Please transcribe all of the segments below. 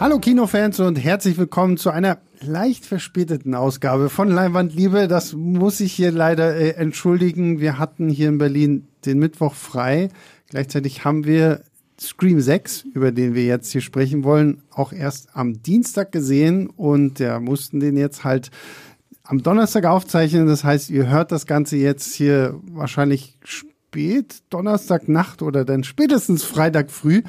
Hallo Kinofans und herzlich willkommen zu einer leicht verspäteten Ausgabe von Leinwandliebe. Das muss ich hier leider äh, entschuldigen. Wir hatten hier in Berlin den Mittwoch frei. Gleichzeitig haben wir Scream 6, über den wir jetzt hier sprechen wollen, auch erst am Dienstag gesehen und ja, mussten den jetzt halt am Donnerstag aufzeichnen. Das heißt, ihr hört das Ganze jetzt hier wahrscheinlich spät, Donnerstagnacht oder dann spätestens Freitag früh.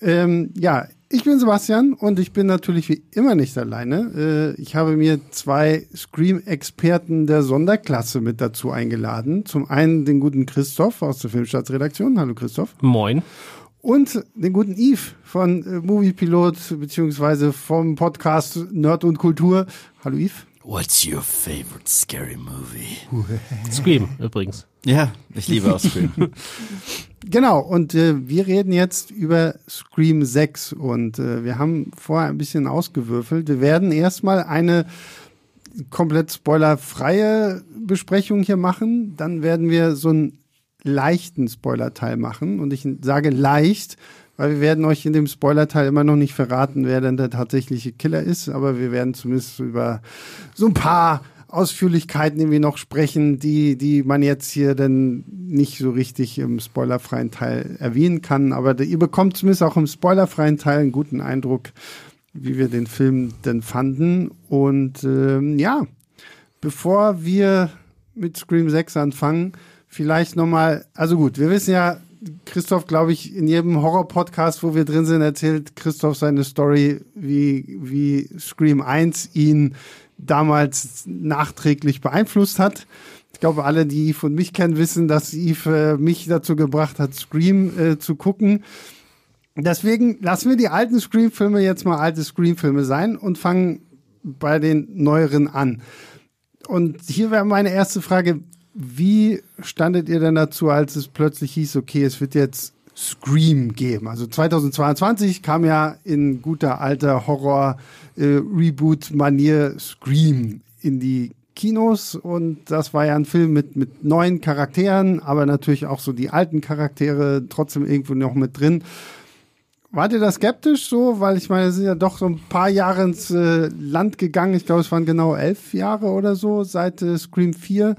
Ähm, ja, ich bin Sebastian und ich bin natürlich wie immer nicht alleine. Äh, ich habe mir zwei Scream-Experten der Sonderklasse mit dazu eingeladen. Zum einen den guten Christoph aus der Filmstaatsredaktion. Hallo Christoph. Moin. Und den guten Yves von äh, Moviepilot beziehungsweise vom Podcast Nerd und Kultur. Hallo Yves. What's your favorite scary movie? Scream übrigens. Ja, ich liebe auch Scream. Genau, und äh, wir reden jetzt über Scream 6 und äh, wir haben vorher ein bisschen ausgewürfelt. Wir werden erstmal eine komplett spoilerfreie Besprechung hier machen. Dann werden wir so einen leichten Spoilerteil machen. Und ich sage leicht, weil wir werden euch in dem Spoilerteil immer noch nicht verraten, wer denn der tatsächliche Killer ist. Aber wir werden zumindest über so ein paar Ausführlichkeiten irgendwie noch sprechen, die, die man jetzt hier dann nicht so richtig im spoilerfreien Teil erwähnen kann. Aber ihr bekommt zumindest auch im spoilerfreien Teil einen guten Eindruck, wie wir den Film denn fanden. Und ähm, ja, bevor wir mit Scream 6 anfangen, vielleicht nochmal, also gut, wir wissen ja, Christoph, glaube ich, in jedem Horror-Podcast, wo wir drin sind, erzählt Christoph seine Story, wie, wie Scream 1 ihn damals nachträglich beeinflusst hat. Ich glaube, alle, die Yves und mich kennen, wissen, dass Yves äh, mich dazu gebracht hat, Scream äh, zu gucken. Deswegen lassen wir die alten Scream-Filme jetzt mal alte Scream-Filme sein und fangen bei den neueren an. Und hier wäre meine erste Frage, wie standet ihr denn dazu, als es plötzlich hieß, okay, es wird jetzt Scream geben? Also 2022 kam ja in guter alter Horror-Reboot-Manier äh, Scream in die Kinos und das war ja ein Film mit, mit neuen Charakteren, aber natürlich auch so die alten Charaktere trotzdem irgendwo noch mit drin. Wart ihr da skeptisch so? Weil ich meine, es sind ja doch so ein paar Jahre ins äh, Land gegangen. Ich glaube, es waren genau elf Jahre oder so seit äh, Scream 4.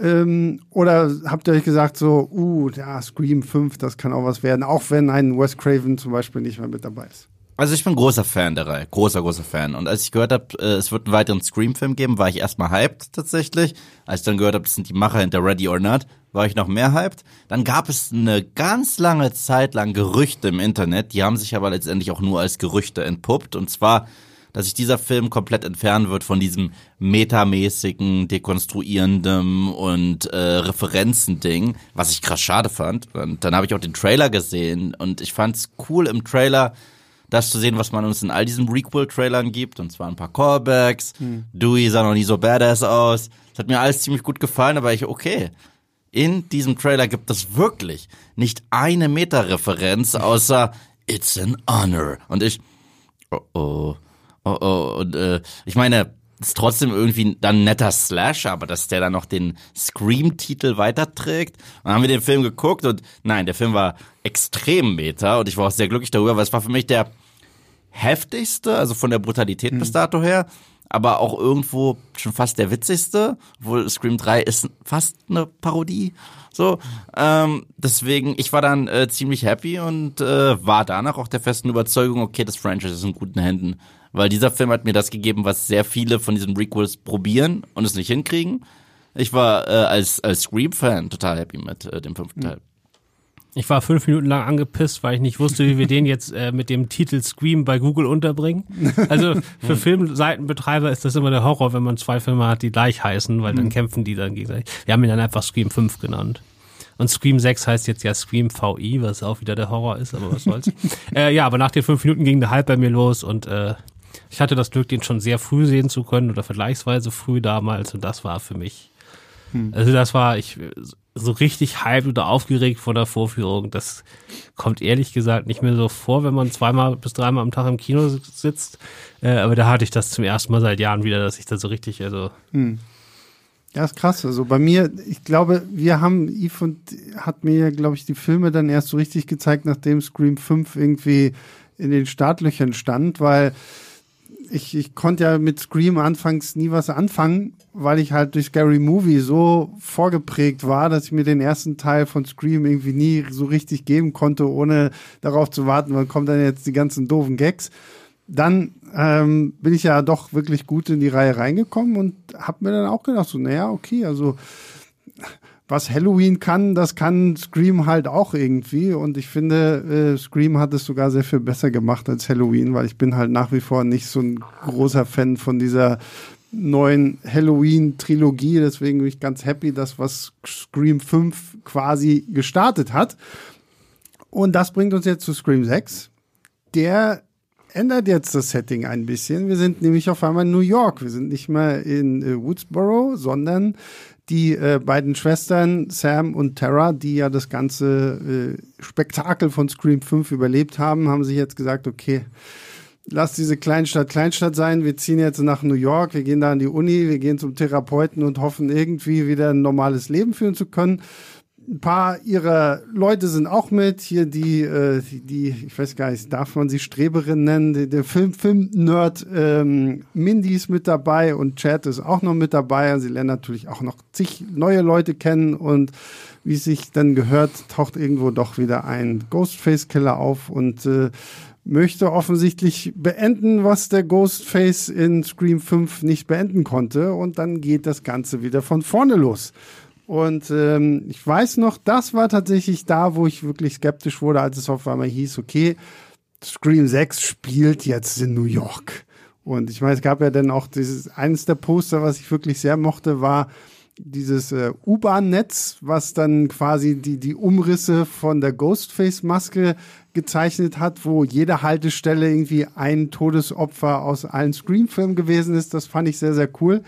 Ähm, oder habt ihr euch gesagt so, uh, ja, Scream 5, das kann auch was werden, auch wenn ein Wes Craven zum Beispiel nicht mehr mit dabei ist? Also ich bin großer Fan der Reihe, großer, großer Fan. Und als ich gehört habe, äh, es wird einen weiteren Scream-Film geben, war ich erstmal hyped tatsächlich. Als ich dann gehört habe, das sind die Macher hinter Ready or Not, war ich noch mehr hyped. Dann gab es eine ganz lange Zeit lang Gerüchte im Internet, die haben sich aber letztendlich auch nur als Gerüchte entpuppt. Und zwar dass sich dieser Film komplett entfernen wird von diesem metamäßigen, dekonstruierendem und äh, Referenzending, was ich krass schade fand. Und dann habe ich auch den Trailer gesehen und ich fand's cool im Trailer, das zu sehen, was man uns in all diesen Requel-Trailern gibt, und zwar ein paar Callbacks. Hm. Dewey sah noch nie so badass aus. Das hat mir alles ziemlich gut gefallen, aber ich, okay. In diesem Trailer gibt es wirklich nicht eine Meta-Referenz, außer It's an honor. Und ich, oh oh. Oh, oh, und äh, ich meine, ist trotzdem irgendwie dann netter Slash, aber dass der dann noch den Scream-Titel weiterträgt. Und dann haben wir den Film geguckt und nein, der Film war extrem meta und ich war auch sehr glücklich darüber, weil es war für mich der heftigste, also von der Brutalität mhm. bis dato her, aber auch irgendwo schon fast der witzigste, obwohl Scream 3 ist fast eine Parodie. So, ähm, deswegen, ich war dann äh, ziemlich happy und äh, war danach auch der festen Überzeugung, okay, das Franchise ist in guten Händen. Weil dieser Film hat mir das gegeben, was sehr viele von diesen Requels probieren und es nicht hinkriegen. Ich war äh, als, als Scream-Fan total happy mit äh, dem fünften Teil. Ich war fünf Minuten lang angepisst, weil ich nicht wusste, wie wir den jetzt äh, mit dem Titel Scream bei Google unterbringen. Also für Filmseitenbetreiber ist das immer der Horror, wenn man zwei Filme hat, die gleich heißen, weil dann mhm. kämpfen die dann gegenseitig. Wir haben ihn dann einfach Scream 5 genannt. Und Scream 6 heißt jetzt ja Scream VI, was auch wieder der Horror ist, aber was soll's. äh, ja, aber nach den fünf Minuten ging der Hype bei mir los und äh, ich hatte das Glück, den schon sehr früh sehen zu können oder vergleichsweise früh damals und das war für mich, hm. also das war ich so richtig hyped oder aufgeregt vor der Vorführung. Das kommt ehrlich gesagt nicht mehr so vor, wenn man zweimal bis dreimal am Tag im Kino sitzt. Äh, aber da hatte ich das zum ersten Mal seit Jahren wieder, dass ich da so richtig, also hm. Ja, ist krass. Also bei mir, ich glaube, wir haben, Yves und hat mir, glaube ich, die Filme dann erst so richtig gezeigt, nachdem Scream 5 irgendwie in den Startlöchern stand, weil ich, ich konnte ja mit Scream anfangs nie was anfangen, weil ich halt durch Scary Movie so vorgeprägt war, dass ich mir den ersten Teil von Scream irgendwie nie so richtig geben konnte, ohne darauf zu warten, wann kommen dann jetzt die ganzen doofen Gags. Dann ähm, bin ich ja doch wirklich gut in die Reihe reingekommen und habe mir dann auch gedacht, so, naja, okay, also was Halloween kann, das kann Scream halt auch irgendwie. Und ich finde, äh, Scream hat es sogar sehr viel besser gemacht als Halloween, weil ich bin halt nach wie vor nicht so ein großer Fan von dieser neuen Halloween-Trilogie. Deswegen bin ich ganz happy, dass was Scream 5 quasi gestartet hat. Und das bringt uns jetzt zu Scream 6. Der ändert jetzt das Setting ein bisschen. Wir sind nämlich auf einmal in New York. Wir sind nicht mehr in äh, Woodsboro, sondern die äh, beiden Schwestern Sam und Tara, die ja das ganze äh, Spektakel von Scream 5 überlebt haben, haben sich jetzt gesagt, okay, lass diese Kleinstadt Kleinstadt sein, wir ziehen jetzt nach New York, wir gehen da an die Uni, wir gehen zum Therapeuten und hoffen irgendwie wieder ein normales Leben führen zu können ein paar ihrer Leute sind auch mit. Hier die, äh, die, ich weiß gar nicht, darf man sie Streberin nennen? Der, Film, Film-Nerd ähm, Mindy ist mit dabei und Chad ist auch noch mit dabei. Und sie lernen natürlich auch noch zig neue Leute kennen und wie es sich dann gehört, taucht irgendwo doch wieder ein Ghostface-Killer auf und äh, möchte offensichtlich beenden, was der Ghostface in Scream 5 nicht beenden konnte. Und dann geht das Ganze wieder von vorne los. Und ähm, ich weiß noch, das war tatsächlich da, wo ich wirklich skeptisch wurde, als es auf einmal hieß, okay, Scream 6 spielt jetzt in New York. Und ich meine, es gab ja dann auch dieses, eines der Poster, was ich wirklich sehr mochte, war dieses äh, U-Bahn-Netz, was dann quasi die, die Umrisse von der Ghostface-Maske gezeichnet hat, wo jede Haltestelle irgendwie ein Todesopfer aus allen Scream-Filmen gewesen ist. Das fand ich sehr, sehr cool.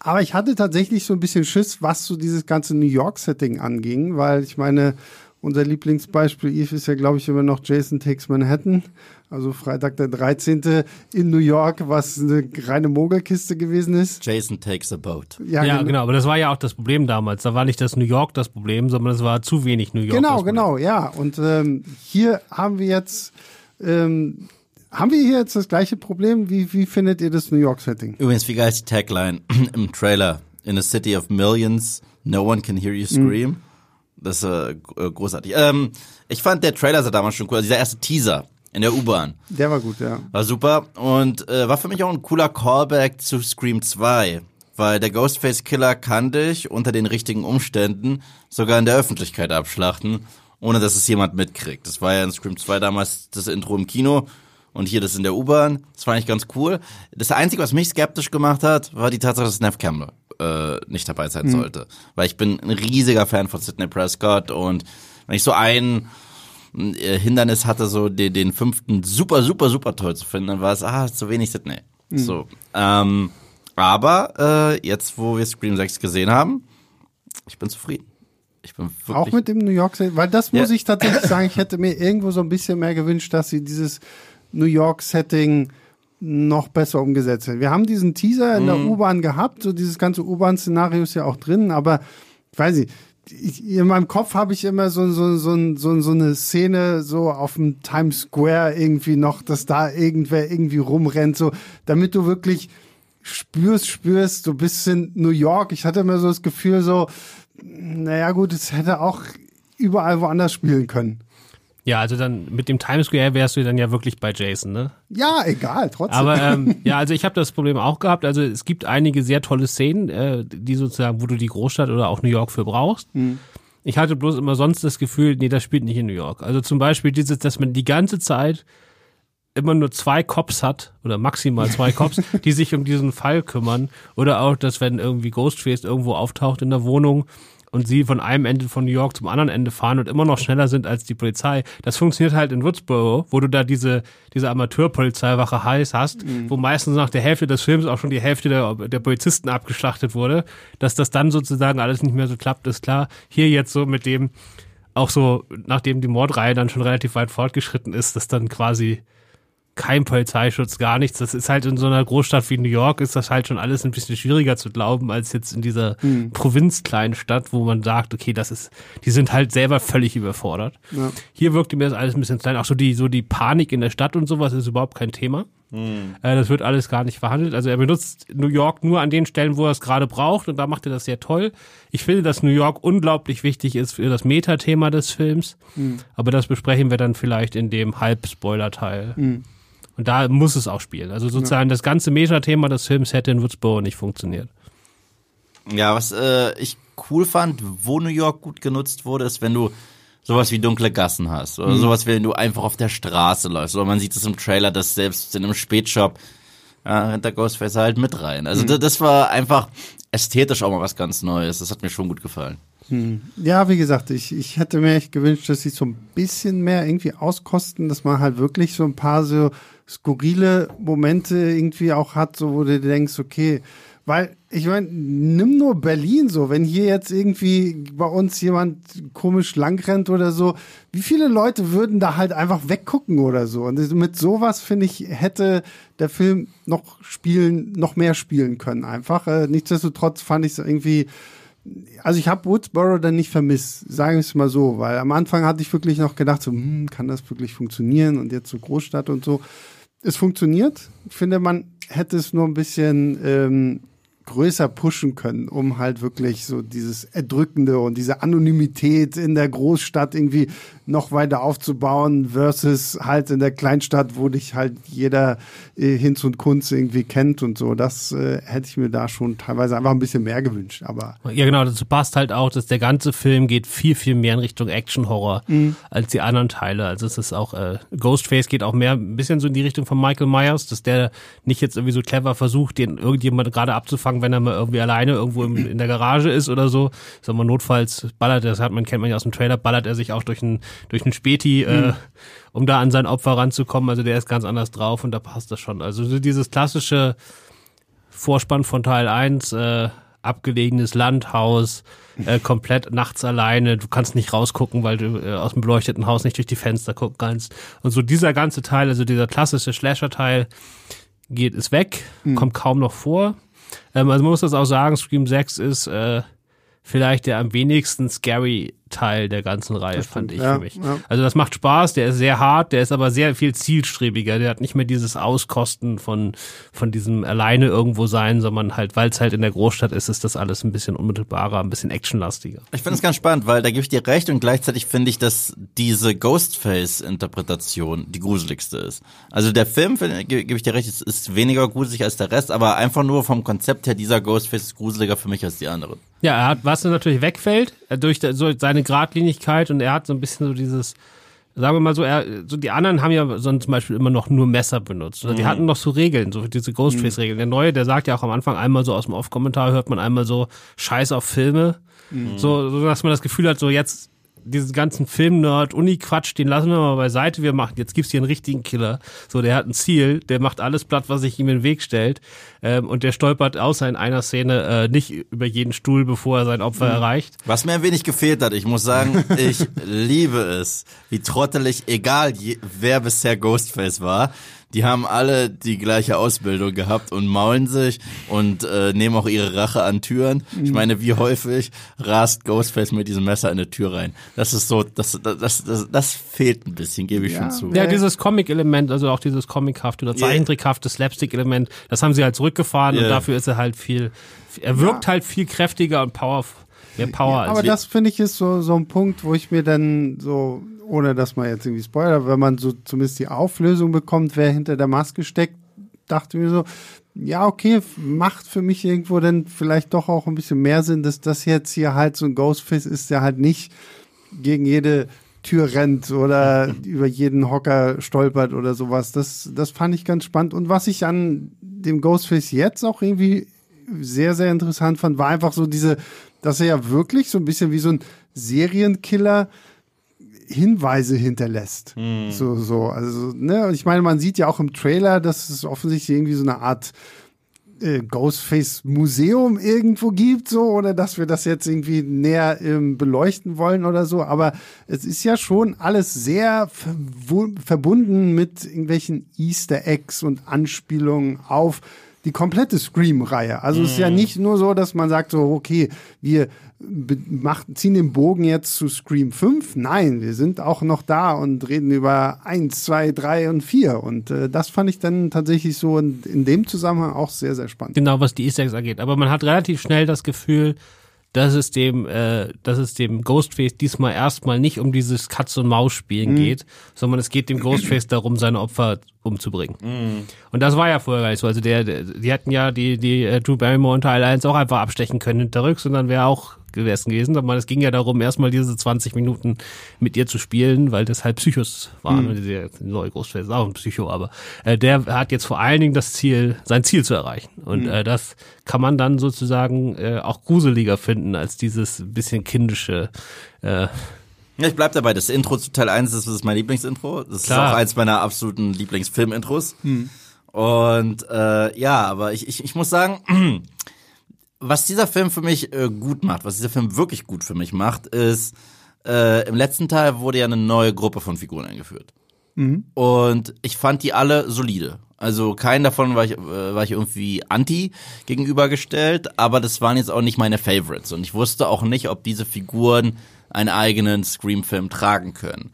Aber ich hatte tatsächlich so ein bisschen Schiss, was so dieses ganze New York-Setting anging, weil ich meine, unser Lieblingsbeispiel Eve ist ja, glaube ich, immer noch Jason Takes Manhattan. Also Freitag der 13. in New York, was eine reine Mogelkiste gewesen ist. Jason Takes a Boat. Ja, ja genau. genau. Aber das war ja auch das Problem damals. Da war nicht das New York das Problem, sondern es war zu wenig New York. Genau, genau, ja. Und ähm, hier haben wir jetzt ähm, haben wir hier jetzt das gleiche Problem? Wie, wie findet ihr das New York-Setting? Übrigens, wie geil ist die Tagline im Trailer? In a city of millions, no one can hear you scream. Mhm. Das ist äh, äh, großartig. Ähm, ich fand der Trailer sah damals schon cool. Also dieser erste Teaser in der U-Bahn. Der war gut, ja. War super und äh, war für mich auch ein cooler Callback zu Scream 2. Weil der Ghostface Killer kann dich unter den richtigen Umständen sogar in der Öffentlichkeit abschlachten, ohne dass es jemand mitkriegt. Das war ja in Scream 2 damals das Intro im Kino und hier das in der U-Bahn. Das fand ich ganz cool. Das Einzige, was mich skeptisch gemacht hat, war die Tatsache, dass Neff Campbell äh, nicht dabei sein mhm. sollte. Weil ich bin ein riesiger Fan von Sidney Prescott und wenn ich so ein äh, Hindernis hatte, so den, den fünften super, super, super toll zu finden, dann war es, ah, zu wenig Sidney. Mhm. So. Ähm, aber äh, jetzt, wo wir Scream 6 gesehen haben, ich bin zufrieden. Ich bin wirklich Auch mit dem New York, weil das muss ja. ich tatsächlich sagen, ich hätte mir irgendwo so ein bisschen mehr gewünscht, dass sie dieses New York-Setting noch besser umgesetzt wird. Wir haben diesen Teaser in der mhm. U-Bahn gehabt, so dieses ganze U-Bahn-Szenario ist ja auch drin, aber ich weiß nicht, ich, in meinem Kopf habe ich immer so, so, so, so, so eine Szene so auf dem Times Square irgendwie noch, dass da irgendwer irgendwie rumrennt, so, damit du wirklich spürst, spürst, du bist in New York. Ich hatte immer so das Gefühl so, naja gut, es hätte auch überall woanders spielen können. Ja, also dann mit dem Times Square wärst du dann ja wirklich bei Jason, ne? Ja, egal, trotzdem. Aber ähm, ja, also ich habe das Problem auch gehabt. Also es gibt einige sehr tolle Szenen, äh, die sozusagen, wo du die Großstadt oder auch New York für brauchst. Mhm. Ich hatte bloß immer sonst das Gefühl, nee, das spielt nicht in New York. Also zum Beispiel dieses, dass man die ganze Zeit immer nur zwei Cops hat oder maximal zwei Cops, die sich um diesen Fall kümmern. Oder auch, dass wenn irgendwie Ghostface irgendwo auftaucht in der Wohnung, und sie von einem Ende von New York zum anderen Ende fahren und immer noch schneller sind als die Polizei. Das funktioniert halt in Woodsboro, wo du da diese, diese Amateurpolizeiwache heiß hast, mhm. wo meistens nach der Hälfte des Films auch schon die Hälfte der, der Polizisten abgeschlachtet wurde. Dass das dann sozusagen alles nicht mehr so klappt, ist klar. Hier jetzt so mit dem, auch so, nachdem die Mordreihe dann schon relativ weit fortgeschritten ist, dass dann quasi kein Polizeischutz, gar nichts. Das ist halt in so einer Großstadt wie New York ist das halt schon alles ein bisschen schwieriger zu glauben als jetzt in dieser mhm. provinzkleinen Stadt, wo man sagt, okay, das ist, die sind halt selber völlig überfordert. Ja. Hier wirkte mir das alles ein bisschen klein. Auch so die, so die Panik in der Stadt und sowas ist überhaupt kein Thema. Mhm. Äh, das wird alles gar nicht verhandelt. Also er benutzt New York nur an den Stellen, wo er es gerade braucht und da macht er das sehr toll. Ich finde, dass New York unglaublich wichtig ist für das Metathema des Films. Mhm. Aber das besprechen wir dann vielleicht in dem Halbspoiler-Teil. Mhm. Und da muss es auch spielen. Also sozusagen ja. das ganze Metathema des Films hätte in Woodsboro nicht funktioniert. Ja, was äh, ich cool fand, wo New York gut genutzt wurde, ist, wenn du sowas wie dunkle Gassen hast oder mhm. sowas, wenn du einfach auf der Straße läufst. Oder man sieht es im Trailer, dass selbst in einem Spätshop ja, hinter Ghostface halt mit rein. Also mhm. das war einfach ästhetisch auch mal was ganz Neues. Das hat mir schon gut gefallen. Hm. Ja, wie gesagt, ich, ich hätte mir echt gewünscht, dass sie so ein bisschen mehr irgendwie auskosten, dass man halt wirklich so ein paar so skurrile Momente irgendwie auch hat, so wo du denkst, okay, weil ich meine, nimm nur Berlin so, wenn hier jetzt irgendwie bei uns jemand komisch langrennt oder so, wie viele Leute würden da halt einfach weggucken oder so? Und mit sowas finde ich hätte der Film noch spielen, noch mehr spielen können einfach. Äh, nichtsdestotrotz fand ich es irgendwie also ich habe Woodsboro dann nicht vermisst, sagen wir es mal so, weil am Anfang hatte ich wirklich noch gedacht, so, hm, kann das wirklich funktionieren und jetzt so Großstadt und so. Es funktioniert. Ich finde, man hätte es nur ein bisschen ähm, größer pushen können, um halt wirklich so dieses Erdrückende und diese Anonymität in der Großstadt irgendwie noch weiter aufzubauen versus halt in der Kleinstadt, wo dich halt jeder äh, Hinz und Kunst irgendwie kennt und so. Das äh, hätte ich mir da schon teilweise einfach ein bisschen mehr gewünscht. Aber ja, genau, dazu passt halt auch, dass der ganze Film geht viel, viel mehr in Richtung Action-Horror mhm. als die anderen Teile. Also es ist auch, äh, Ghostface geht auch mehr ein bisschen so in die Richtung von Michael Myers, dass der nicht jetzt irgendwie so clever versucht, den irgendjemand gerade abzufangen, wenn er mal irgendwie alleine irgendwo im, in der Garage ist oder so, wir notfalls ballert er, das hat man, kennt man ja aus dem Trailer, ballert er sich auch durch einen durch einen Späti, mhm. äh, um da an sein Opfer ranzukommen. Also der ist ganz anders drauf und da passt das schon. Also dieses klassische Vorspann von Teil 1, äh, abgelegenes Landhaus, äh, komplett nachts alleine. Du kannst nicht rausgucken, weil du äh, aus dem beleuchteten Haus nicht durch die Fenster gucken kannst. Und so dieser ganze Teil, also dieser klassische Slasher-Teil, geht es weg, mhm. kommt kaum noch vor. Ähm, also man muss das auch sagen, Scream 6 ist äh, vielleicht der am wenigsten scary Teil der ganzen Reihe, fand ich ja, für mich. Ja. Also das macht Spaß, der ist sehr hart, der ist aber sehr viel zielstrebiger. Der hat nicht mehr dieses Auskosten von, von diesem alleine irgendwo sein, sondern halt, weil es halt in der Großstadt ist, ist das alles ein bisschen unmittelbarer, ein bisschen actionlastiger. Ich finde es ganz spannend, weil da gebe ich dir recht und gleichzeitig finde ich, dass diese Ghostface-Interpretation die gruseligste ist. Also der Film, gebe ich dir recht, ist, ist weniger gruselig als der Rest, aber einfach nur vom Konzept her, dieser Ghostface ist gruseliger für mich als die anderen. Ja, er hat, was natürlich wegfällt, durch so seine Gradlinigkeit und er hat so ein bisschen so dieses, sagen wir mal so, er, so die anderen haben ja sonst zum Beispiel immer noch nur Messer benutzt. Oder die mhm. hatten noch so Regeln, so diese Ghostface-Regeln. Der neue, der sagt ja auch am Anfang einmal so aus dem Off-Kommentar, hört man einmal so Scheiß auf Filme. Mhm. So, so, dass man das Gefühl hat, so jetzt diesen ganzen Film-Nerd-Uni-Quatsch, den lassen wir mal beiseite. Wir machen, jetzt gibt's hier einen richtigen Killer. So, der hat ein Ziel, der macht alles platt, was sich ihm in den Weg stellt. Ähm, und der stolpert außer in einer Szene äh, nicht über jeden Stuhl, bevor er sein Opfer mhm. erreicht. Was mir ein wenig gefehlt hat, ich muss sagen, ich liebe es, wie trottelig, egal je, wer bisher Ghostface war, die haben alle die gleiche Ausbildung gehabt und maulen sich und äh, nehmen auch ihre Rache an Türen. Ich meine, wie häufig rast Ghostface mit diesem Messer in eine Tür rein? Das ist so, das, das, das, das fehlt ein bisschen, gebe ich ja, schon zu. Ja, dieses Comic-Element, also auch dieses comichafte oder zeichentrickhafte Slapstick-Element, das haben sie halt zurückgefahren yeah. und dafür ist er halt viel, er wirkt ja. halt viel kräftiger und powerful. Mehr Power ja, aber das finde ich ist so, so ein Punkt, wo ich mir dann so ohne dass man jetzt irgendwie spoilert, wenn man so zumindest die Auflösung bekommt, wer hinter der Maske steckt, dachte mir so, ja, okay, macht für mich irgendwo dann vielleicht doch auch ein bisschen mehr Sinn, dass das jetzt hier halt so ein Ghostface ist, der halt nicht gegen jede Tür rennt oder über jeden Hocker stolpert oder sowas. Das, das fand ich ganz spannend. Und was ich an dem Ghostface jetzt auch irgendwie sehr, sehr interessant fand, war einfach so diese, dass er ja wirklich so ein bisschen wie so ein Serienkiller Hinweise hinterlässt. Hm. So, so, also, ne, und ich meine, man sieht ja auch im Trailer, dass es offensichtlich irgendwie so eine Art äh, Ghostface-Museum irgendwo gibt, so, oder dass wir das jetzt irgendwie näher ähm, beleuchten wollen oder so. Aber es ist ja schon alles sehr verbunden mit irgendwelchen Easter Eggs und Anspielungen auf die komplette Scream-Reihe. Also mm. es ist ja mhm. nicht nur so, dass man sagt so, okay, wir machen, ziehen den Bogen jetzt zu Scream 5. Nein, wir sind auch noch da und reden über 1, 2, 3 und 4. Und äh, das fand ich dann tatsächlich so in, in dem Zusammenhang auch sehr, sehr spannend. Genau, was die Eggs angeht. Aber man hat relativ schnell das Gefühl, dass es dem, äh, dass es dem Ghostface diesmal erstmal nicht um dieses Katz- und Maus-Spielen mhm. geht, sondern es geht dem Ghostface darum, seine Opfer umzubringen. Mhm. Und das war ja vorher gar nicht so. Also der, der die hatten ja die, die äh, Drew Barrymore und Teil 1 auch einfach abstechen können hinterrücks und dann wäre auch gewesen. Aber es ging ja darum, erstmal diese 20 Minuten mit ihr zu spielen, weil das halt Psychos waren. Mhm. Der neue Großfeld ist auch ein Psycho, aber äh, der hat jetzt vor allen Dingen das Ziel, sein Ziel zu erreichen. Und mhm. äh, das kann man dann sozusagen äh, auch gruseliger finden als dieses bisschen kindische äh, ja, ich bleib dabei. Das Intro zu Teil 1 das ist mein Lieblingsintro. Das Klar. ist auch eins meiner absoluten Lieblingsfilmintros. Mhm. Und äh, ja, aber ich, ich, ich muss sagen, was dieser Film für mich äh, gut macht, was dieser Film wirklich gut für mich macht, ist, äh, im letzten Teil wurde ja eine neue Gruppe von Figuren eingeführt. Mhm. Und ich fand die alle solide. Also keinen davon war ich, äh, war ich irgendwie anti gegenübergestellt, aber das waren jetzt auch nicht meine Favorites. Und ich wusste auch nicht, ob diese Figuren einen eigenen Scream-Film tragen können.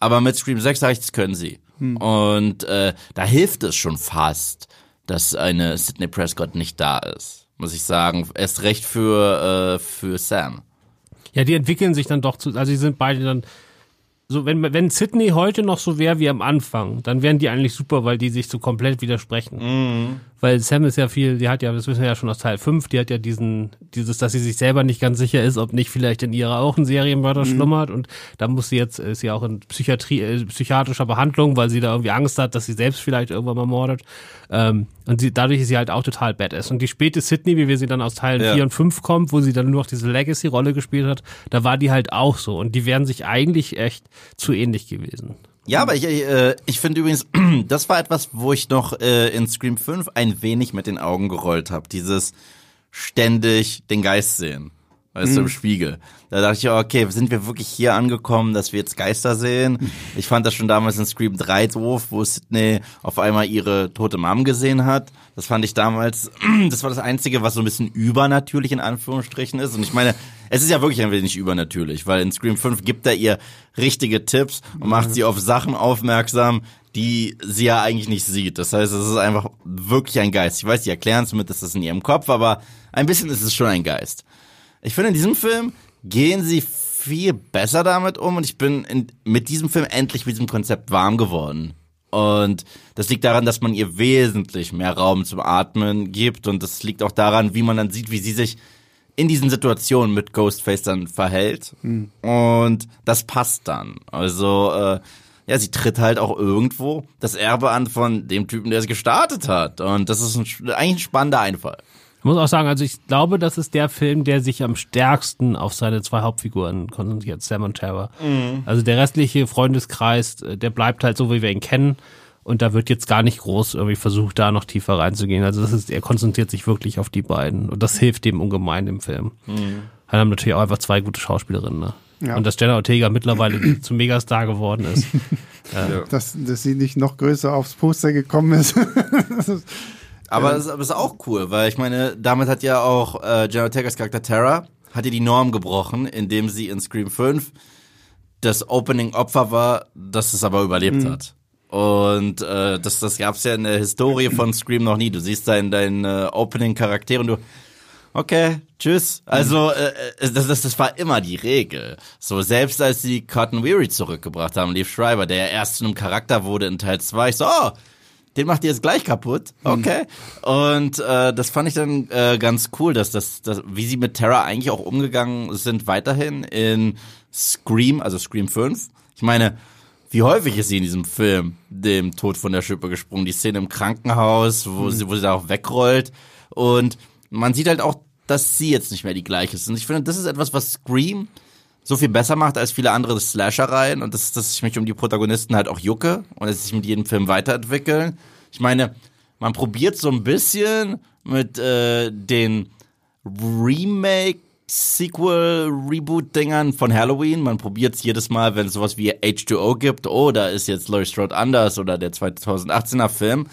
Aber mit Scream 6 sage ich, das können sie. Mhm. Und äh, da hilft es schon fast, dass eine Sidney Prescott nicht da ist muss ich sagen. Erst recht für, äh, für Sam. Ja, die entwickeln sich dann doch zu, also die sind beide dann so, wenn, wenn Sydney heute noch so wäre wie am Anfang, dann wären die eigentlich super, weil die sich so komplett widersprechen. Mhm. Weil Sam ist ja viel, die hat ja, das wissen wir ja schon aus Teil 5, die hat ja diesen, dieses, dass sie sich selber nicht ganz sicher ist, ob nicht vielleicht in ihrer auch ein Serienmörder mhm. schlummert und da muss sie jetzt, ist sie auch in Psychiatrie, äh, psychiatrischer Behandlung, weil sie da irgendwie Angst hat, dass sie selbst vielleicht irgendwann mal mordet. Ähm, und sie, dadurch ist sie halt auch total badass. Und die späte Sydney, wie wir sie dann aus Teilen ja. 4 und 5 kommt, wo sie dann nur noch diese Legacy-Rolle gespielt hat, da war die halt auch so. Und die wären sich eigentlich echt zu ähnlich gewesen. Ja, aber ich, äh, ich finde übrigens, das war etwas, wo ich noch äh, in Scream 5 ein wenig mit den Augen gerollt habe. Dieses ständig den Geist sehen. Weißt mhm. du, im Spiegel. Da dachte ich, okay, sind wir wirklich hier angekommen, dass wir jetzt Geister sehen? Ich fand das schon damals in Scream 3 doof, wo Sidney auf einmal ihre tote Mom gesehen hat. Das fand ich damals, das war das Einzige, was so ein bisschen übernatürlich in Anführungsstrichen ist. Und ich meine, es ist ja wirklich ein wenig übernatürlich, weil in Scream 5 gibt er ihr richtige Tipps und macht sie auf Sachen aufmerksam, die sie ja eigentlich nicht sieht. Das heißt, es ist einfach wirklich ein Geist. Ich weiß, die erklären es mit, das ist in ihrem Kopf, aber ein bisschen ist es schon ein Geist. Ich finde, in diesem Film gehen sie viel besser damit um und ich bin in, mit diesem Film endlich mit diesem Konzept warm geworden. Und das liegt daran, dass man ihr wesentlich mehr Raum zum Atmen gibt und das liegt auch daran, wie man dann sieht, wie sie sich in diesen Situationen mit Ghostface dann verhält. Mhm. Und das passt dann. Also, äh, ja, sie tritt halt auch irgendwo das Erbe an von dem Typen, der es gestartet hat. Und das ist ein, eigentlich ein spannender Einfall. Ich muss auch sagen, also ich glaube, das ist der Film, der sich am stärksten auf seine zwei Hauptfiguren konzentriert, Sam und Tara. Mhm. Also der restliche Freundeskreis, äh, der bleibt halt so, wie wir ihn kennen. Und da wird jetzt gar nicht groß irgendwie versucht, da noch tiefer reinzugehen. Also das ist, er konzentriert sich wirklich auf die beiden. Und das hilft dem ungemein im Film. Mhm. Wir haben natürlich auch einfach zwei gute Schauspielerinnen. Ne? Ja. Und dass Jenna Ortega mittlerweile zum Megastar geworden ist. ja. dass, dass sie nicht noch größer aufs Poster gekommen ist. Aber es ist auch cool, weil ich meine, damit hat ja auch äh, Jenna Ortegas Charakter Tara, hat ja die Norm gebrochen, indem sie in Scream 5 das Opening-Opfer war, das es aber überlebt mhm. hat. Und äh, das, das gab's ja in der Historie von Scream noch nie. Du siehst da in deinen äh, Opening-Charakter und du, okay, tschüss. Also äh, äh, das, das, das war immer die Regel. So, selbst als sie Cotton Weary zurückgebracht haben, Leaf Schreiber, der ja erst zu einem Charakter wurde in Teil 2, ich so, oh, den macht ihr jetzt gleich kaputt. Mhm. Okay. Mhm. Und äh, das fand ich dann äh, ganz cool, dass das, dass, wie sie mit Terra eigentlich auch umgegangen sind, weiterhin in Scream, also Scream 5. Ich meine, wie häufig ist sie in diesem Film dem Tod von der Schippe gesprungen? Die Szene im Krankenhaus, wo mhm. sie, wo sie da auch wegrollt. Und man sieht halt auch, dass sie jetzt nicht mehr die gleiche ist. Und ich finde, das ist etwas, was Scream so viel besser macht als viele andere Slasher-Reihen und das ist, dass ich mich um die Protagonisten halt auch jucke und dass sie sich mit jedem Film weiterentwickeln. Ich meine, man probiert so ein bisschen mit äh, den Remake Sequel, Reboot-Dingern von Halloween. Man probiert es jedes Mal, wenn es sowas wie H2O gibt. Oh, da ist jetzt Laurie Strode anders oder der 2018er Film.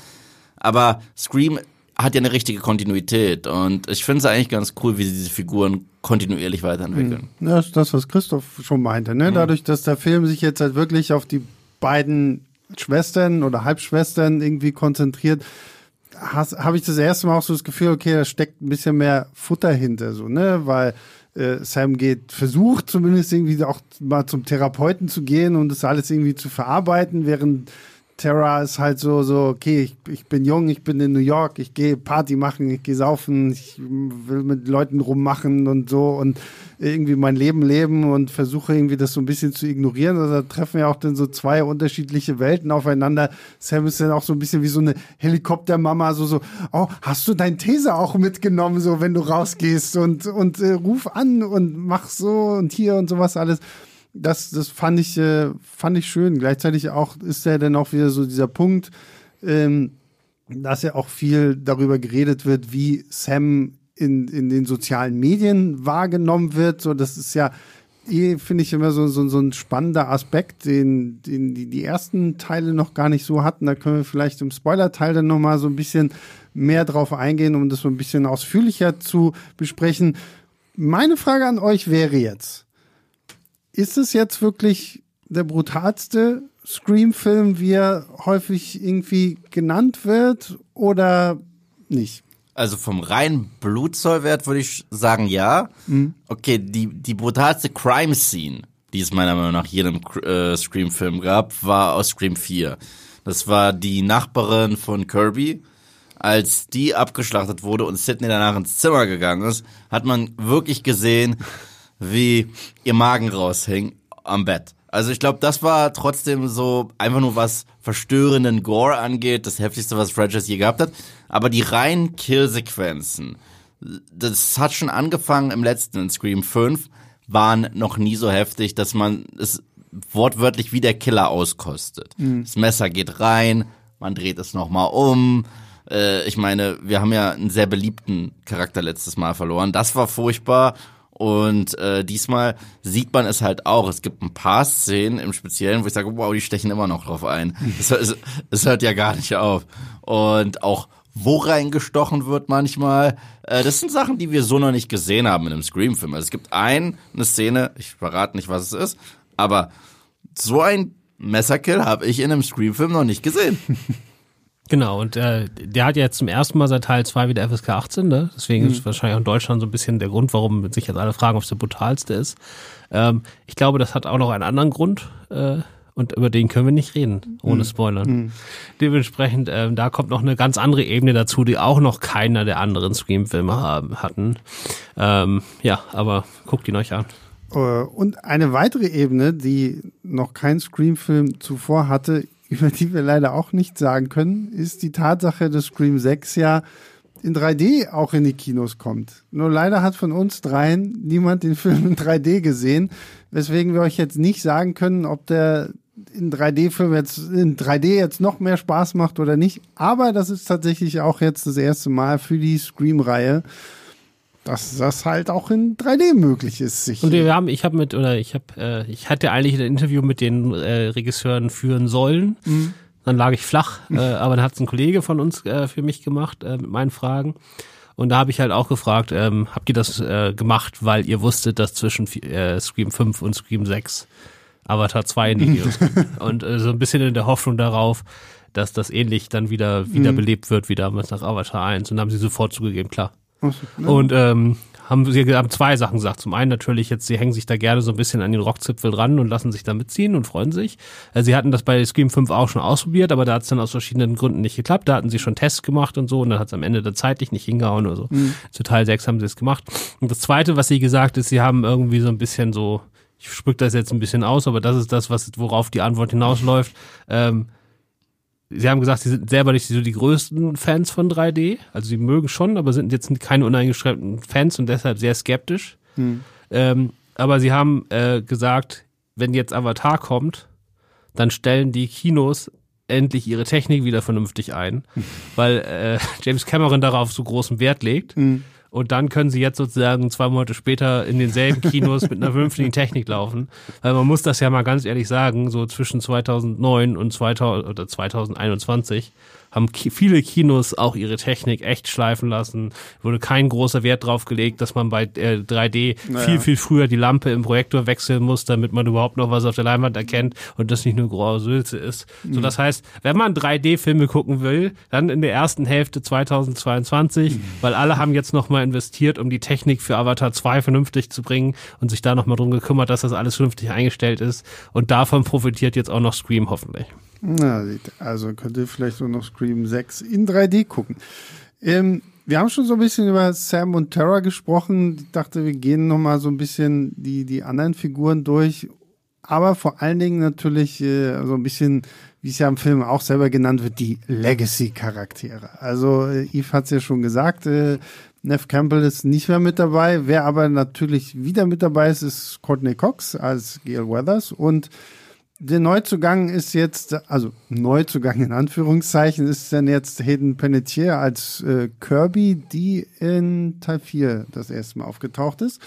Aber Scream hat ja eine richtige Kontinuität und ich finde es eigentlich ganz cool, wie sie diese Figuren kontinuierlich weiterentwickeln. Hm. Ja, das ist das, was Christoph schon meinte. Ne? Dadurch, dass der Film sich jetzt halt wirklich auf die beiden Schwestern oder Halbschwestern irgendwie konzentriert, habe ich das erste Mal auch so das Gefühl, okay, da steckt ein bisschen mehr Futter hinter, so, ne, weil äh, Sam geht, versucht zumindest irgendwie auch mal zum Therapeuten zu gehen und das alles irgendwie zu verarbeiten, während Terra ist halt so, so, okay, ich, ich bin jung, ich bin in New York, ich gehe Party machen, ich gehe saufen, ich will mit Leuten rummachen und so und irgendwie mein Leben leben und versuche irgendwie das so ein bisschen zu ignorieren. Also da treffen ja auch dann so zwei unterschiedliche Welten aufeinander. Sam ist dann auch so ein bisschen wie so eine Helikoptermama, so, so, oh, hast du dein Taser auch mitgenommen, so, wenn du rausgehst und, und äh, ruf an und mach so und hier und sowas alles das, das fand ich, äh, fand ich schön. Gleichzeitig auch ist ja dann auch wieder so dieser Punkt, ähm, dass ja auch viel darüber geredet wird, wie Sam in, in den sozialen Medien wahrgenommen wird. So, das ist ja eh, finde ich, immer so, so, so ein spannender Aspekt, den, den die, die ersten Teile noch gar nicht so hatten. Da können wir vielleicht im Spoiler-Teil dann nochmal so ein bisschen mehr drauf eingehen, um das so ein bisschen ausführlicher zu besprechen. Meine Frage an euch wäre jetzt, ist es jetzt wirklich der brutalste Scream-Film, wie er häufig irgendwie genannt wird, oder nicht? Also vom reinen Blutzollwert würde ich sagen, ja. Mhm. Okay, die, die brutalste Crime-Scene, die es meiner Meinung nach jedem äh, Scream-Film gab, war aus Scream 4. Das war die Nachbarin von Kirby. Als die abgeschlachtet wurde und Sidney danach ins Zimmer gegangen ist, hat man wirklich gesehen, wie ihr Magen raushing am Bett. Also ich glaube, das war trotzdem so einfach nur was verstörenden Gore angeht, das heftigste, was Franchise je gehabt hat. Aber die reinen Killsequenzen, das hat schon angefangen im letzten Scream 5, waren noch nie so heftig, dass man es wortwörtlich wie der Killer auskostet. Mhm. Das Messer geht rein, man dreht es nochmal um. Äh, ich meine, wir haben ja einen sehr beliebten Charakter letztes Mal verloren. Das war furchtbar. Und äh, diesmal sieht man es halt auch. Es gibt ein paar Szenen im Speziellen, wo ich sage, wow, die stechen immer noch drauf ein. Es, es, es hört ja gar nicht auf. Und auch wo reingestochen wird manchmal. Äh, das sind Sachen, die wir so noch nicht gesehen haben in einem Scream-Film. Also es gibt ein, eine Szene, ich verrate nicht, was es ist, aber so ein Messerkill habe ich in einem Scream-Film noch nicht gesehen. Genau, und äh, der hat ja jetzt zum ersten Mal seit Teil 2 wieder FSK 18, ne? Deswegen mhm. ist wahrscheinlich auch in Deutschland so ein bisschen der Grund, warum sich jetzt alle fragen, ob es der brutalste ist. Ähm, ich glaube, das hat auch noch einen anderen Grund, äh, und über den können wir nicht reden, ohne mhm. Spoilern. Mhm. Dementsprechend, äh, da kommt noch eine ganz andere Ebene dazu, die auch noch keiner der anderen Scream-Filme haben, hatten. Ähm, ja, aber guckt ihn euch an. Äh, und eine weitere Ebene, die noch kein Scream-Film zuvor hatte, über die wir leider auch nicht sagen können, ist die Tatsache, dass Scream 6 ja in 3D auch in die Kinos kommt. Nur leider hat von uns dreien niemand den Film in 3D gesehen, weswegen wir euch jetzt nicht sagen können, ob der in 3D-Film jetzt in 3D jetzt noch mehr Spaß macht oder nicht. Aber das ist tatsächlich auch jetzt das erste Mal für die Scream-Reihe dass das halt auch in 3D möglich ist. Sich und wir haben, ich habe mit oder ich habe, äh, ich hatte eigentlich ein Interview mit den äh, Regisseuren führen sollen. Mhm. Dann lag ich flach, äh, aber dann hat es ein Kollege von uns äh, für mich gemacht äh, mit meinen Fragen. Und da habe ich halt auch gefragt, ähm, habt ihr das äh, gemacht, weil ihr wusstet, dass zwischen äh, Scream 5 und Scream 6 Avatar 2 in die Videos kommt. Und äh, so ein bisschen in der Hoffnung darauf, dass das ähnlich dann wieder wiederbelebt wird wie damals nach Avatar 1. Und dann haben sie sofort zugegeben, klar, und ähm, haben sie haben zwei Sachen gesagt. Zum einen natürlich jetzt, sie hängen sich da gerne so ein bisschen an den Rockzipfel dran und lassen sich da mitziehen und freuen sich. Äh, sie hatten das bei Scream 5 auch schon ausprobiert, aber da hat es dann aus verschiedenen Gründen nicht geklappt. Da hatten sie schon Tests gemacht und so und dann hat es am Ende der zeitlich nicht hingehauen oder so. Mhm. Zu Teil 6 haben sie es gemacht. Und das zweite, was sie gesagt ist, sie haben irgendwie so ein bisschen so, ich sprück das jetzt ein bisschen aus, aber das ist das, was worauf die Antwort hinausläuft. Ähm, Sie haben gesagt, Sie sind selber nicht so die größten Fans von 3D. Also Sie mögen schon, aber sind jetzt keine uneingeschränkten Fans und deshalb sehr skeptisch. Hm. Ähm, aber Sie haben äh, gesagt, wenn jetzt Avatar kommt, dann stellen die Kinos endlich ihre Technik wieder vernünftig ein, weil äh, James Cameron darauf so großen Wert legt. Mhm. Und dann können sie jetzt sozusagen zwei Monate später in denselben Kinos mit einer vernünftigen Technik laufen. Weil man muss das ja mal ganz ehrlich sagen, so zwischen 2009 und 2000, oder 2021 haben viele Kinos auch ihre Technik echt schleifen lassen. Wurde kein großer Wert drauf gelegt, dass man bei äh, 3D Naja. viel, viel früher die Lampe im Projektor wechseln muss, damit man überhaupt noch was auf der Leinwand erkennt und das nicht nur graue Sülze ist. So, das heißt, wenn man 3D-Filme gucken will, dann in der ersten Hälfte 2022, weil alle haben jetzt nochmal investiert, um die Technik für Avatar 2 vernünftig zu bringen und sich da nochmal drum gekümmert, dass das alles vernünftig eingestellt ist. Und davon profitiert jetzt auch noch Scream hoffentlich. Na, also könnt ihr vielleicht nur noch Scream 6 in 3D gucken. Ähm, wir haben schon so ein bisschen über Sam und Tara gesprochen. Ich dachte, wir gehen noch mal so ein bisschen die, die anderen Figuren durch. Aber vor allen Dingen natürlich äh, so ein bisschen, wie es ja im Film auch selber genannt wird, die Legacy-Charaktere. Also äh, Eve hat es ja schon gesagt, äh, Neff Campbell ist nicht mehr mit dabei. Wer aber natürlich wieder mit dabei ist, ist Courtney Cox als Gail Weathers und der Neuzugang ist jetzt, also Neuzugang in Anführungszeichen, ist dann jetzt Hayden Panettiere als äh, Kirby, die in Teil 4 das erste Mal aufgetaucht ist.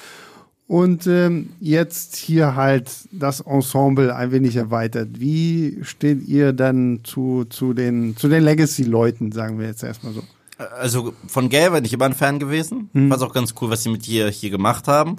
Und ähm, jetzt hier halt das Ensemble ein wenig erweitert. Wie steht ihr dann zu, zu den, zu den Legacy-Leuten, sagen wir jetzt erstmal so? Also von Gail bin ich immer ein Fan gewesen. Mhm. Fand auch ganz cool, was sie mit ihr hier gemacht haben.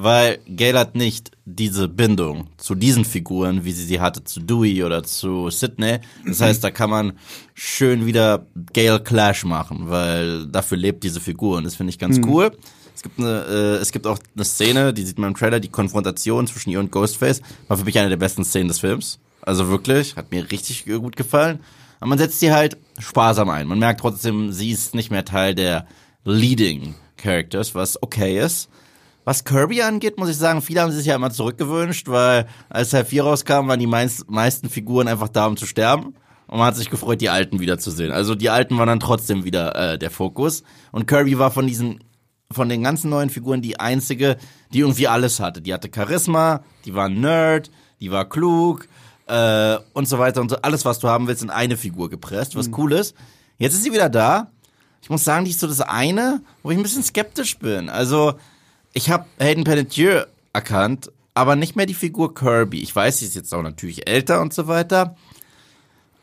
Weil Gail hat nicht diese Bindung zu diesen Figuren, wie sie sie hatte zu Dewey oder zu Sidney. Das heißt, da kann man schön wieder Gail Clash machen, weil dafür lebt diese Figur und das finde ich ganz cool. Es gibt, eine, äh, es gibt auch eine Szene, die sieht man im Trailer, die Konfrontation zwischen ihr und Ghostface. War für mich eine der besten Szenen des Films. Also wirklich, hat mir richtig gut gefallen. Aber man setzt sie halt sparsam ein. Man merkt trotzdem, sie ist nicht mehr Teil der Leading Characters, was okay ist. Was Kirby angeht, muss ich sagen, viele haben sich ja immer zurückgewünscht, weil als Teil 4 rauskam, waren die meist, meisten Figuren einfach da, um zu sterben. Und man hat sich gefreut, die Alten wiederzusehen. Also die Alten waren dann trotzdem wieder äh, der Fokus. Und Kirby war von diesen, von den ganzen neuen Figuren die einzige, die irgendwie alles hatte. Die hatte Charisma, die war ein Nerd, die war klug äh, und so weiter und so. Alles, was du haben willst, in eine Figur gepresst, was cool ist. Jetzt ist sie wieder da. Ich muss sagen, die ist so das eine, wo ich ein bisschen skeptisch bin. Also ich habe Hayden Panettiere erkannt, aber nicht mehr die Figur Kirby. Ich weiß, sie ist jetzt auch natürlich älter und so weiter.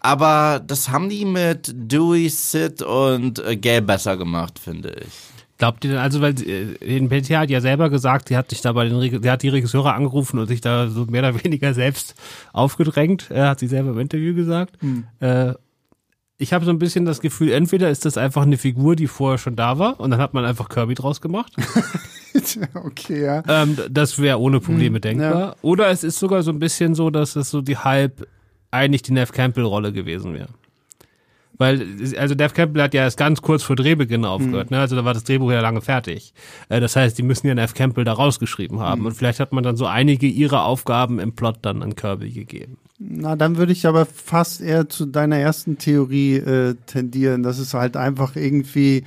Aber das haben die mit Dewey, Sid und äh, Gail besser gemacht, finde ich. Glaubt ihr denn, also, weil äh, Hayden Panettiere hat ja selber gesagt, sie hat sich da bei den, sie hat die Regisseure angerufen und sich da so mehr oder weniger selbst aufgedrängt, äh, hat sie selber im Interview gesagt. Äh, ich habe so ein bisschen das Gefühl, entweder ist das einfach eine Figur, die vorher schon da war und dann hat man einfach Kirby draus gemacht. okay, ja. ähm, das wäre ohne Probleme denkbar. Oder es ist sogar so ein bisschen so, dass es so die halb eigentlich die Neff Campbell-Rolle gewesen wäre. Weil, also Neff Campbell hat ja erst ganz kurz vor Drehbeginn aufgehört, ne? Also da war das Drehbuch ja lange fertig. Äh, das heißt, die müssen ja Neff Campbell da rausgeschrieben haben. Und vielleicht hat man dann so einige ihrer Aufgaben im Plot dann an Kirby gegeben. Na, dann würde ich aber fast eher zu deiner ersten Theorie äh, tendieren. Das ist halt einfach irgendwie,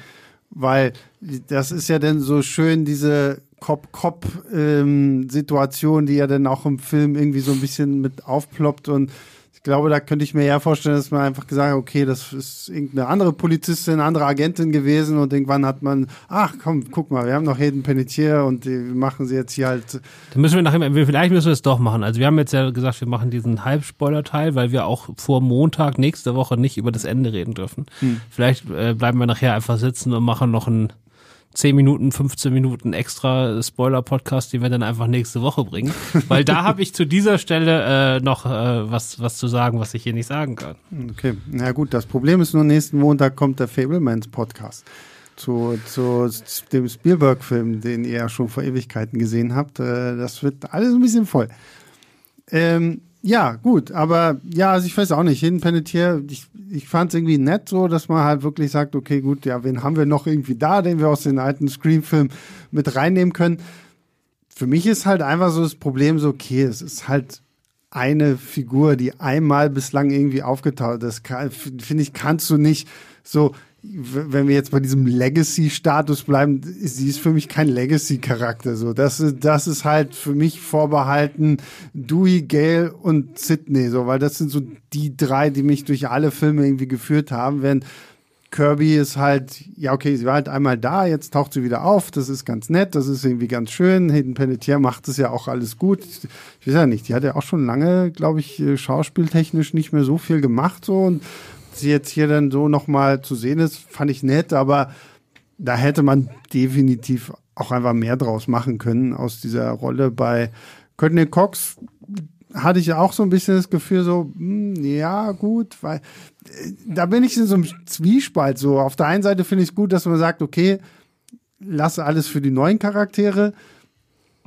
weil das ist ja dann so schön, diese Cop-Cop-Situation, die ja dann auch im Film irgendwie so ein bisschen mit aufploppt und ich glaube, da könnte ich mir eher vorstellen, dass man einfach gesagt hat, okay, das ist irgendeine andere Polizistin, eine andere Agentin gewesen und irgendwann hat man, ach komm, guck mal, wir haben noch Hayden Panettiere und die machen sie jetzt hier halt Dann müssen wir nachher, vielleicht müssen wir es doch machen. Also wir haben jetzt ja gesagt, wir machen diesen Halbspoiler-Teil, weil wir auch vor Montag nächste Woche nicht über das Ende reden dürfen. Vielleicht äh, bleiben wir nachher einfach sitzen und machen noch einen 10 Minuten, 15 Minuten extra Spoiler-Podcast, die wir dann einfach nächste Woche bringen. Weil da habe ich zu dieser Stelle äh, noch äh, was, was zu sagen, was ich hier nicht sagen kann. Okay, na gut, das Problem ist nur, nächsten Montag kommt der Fablemans Podcast zu, zu dem Spielberg-Film, den ihr ja schon vor Ewigkeiten gesehen habt. Äh, Das wird alles ein bisschen voll. Ähm, ja, gut, aber ja, also ich weiß auch nicht, jeden Penetier, ich, ich fand es irgendwie nett so, dass man halt wirklich sagt, okay, gut, ja, wen haben wir noch irgendwie da, den wir aus den alten Scream-Filmen mit reinnehmen können. Für mich ist halt einfach so das Problem so, okay, es ist halt eine Figur, die einmal bislang irgendwie aufgetaucht ist. Finde ich, kannst du nicht so wenn wir jetzt bei diesem Legacy-Status bleiben, sie ist für mich kein Legacy-Charakter. So, das, das ist halt für mich vorbehalten Dewey, Gale und Sidney, so, weil das sind so die drei, die mich durch alle Filme irgendwie geführt haben. Wenn Kirby ist halt, ja, okay, sie war halt einmal da, jetzt taucht sie wieder auf, das ist ganz nett, das ist irgendwie ganz schön. Hayden Panettiere macht es ja auch alles gut. Ich weiß ja nicht, die hat ja auch schon lange, glaube ich, äh, schauspieltechnisch nicht mehr so viel gemacht, so, und sie jetzt hier dann so nochmal zu sehen ist, fand ich nett, aber da hätte man definitiv auch einfach mehr draus machen können aus dieser Rolle. Bei Courtney Cox hatte ich auch so ein bisschen das Gefühl, so, hm, ja, gut, weil äh, da bin ich in so einem Zwiespalt. So, auf der einen Seite finde ich es gut, dass man sagt, okay, lass alles für die neuen Charaktere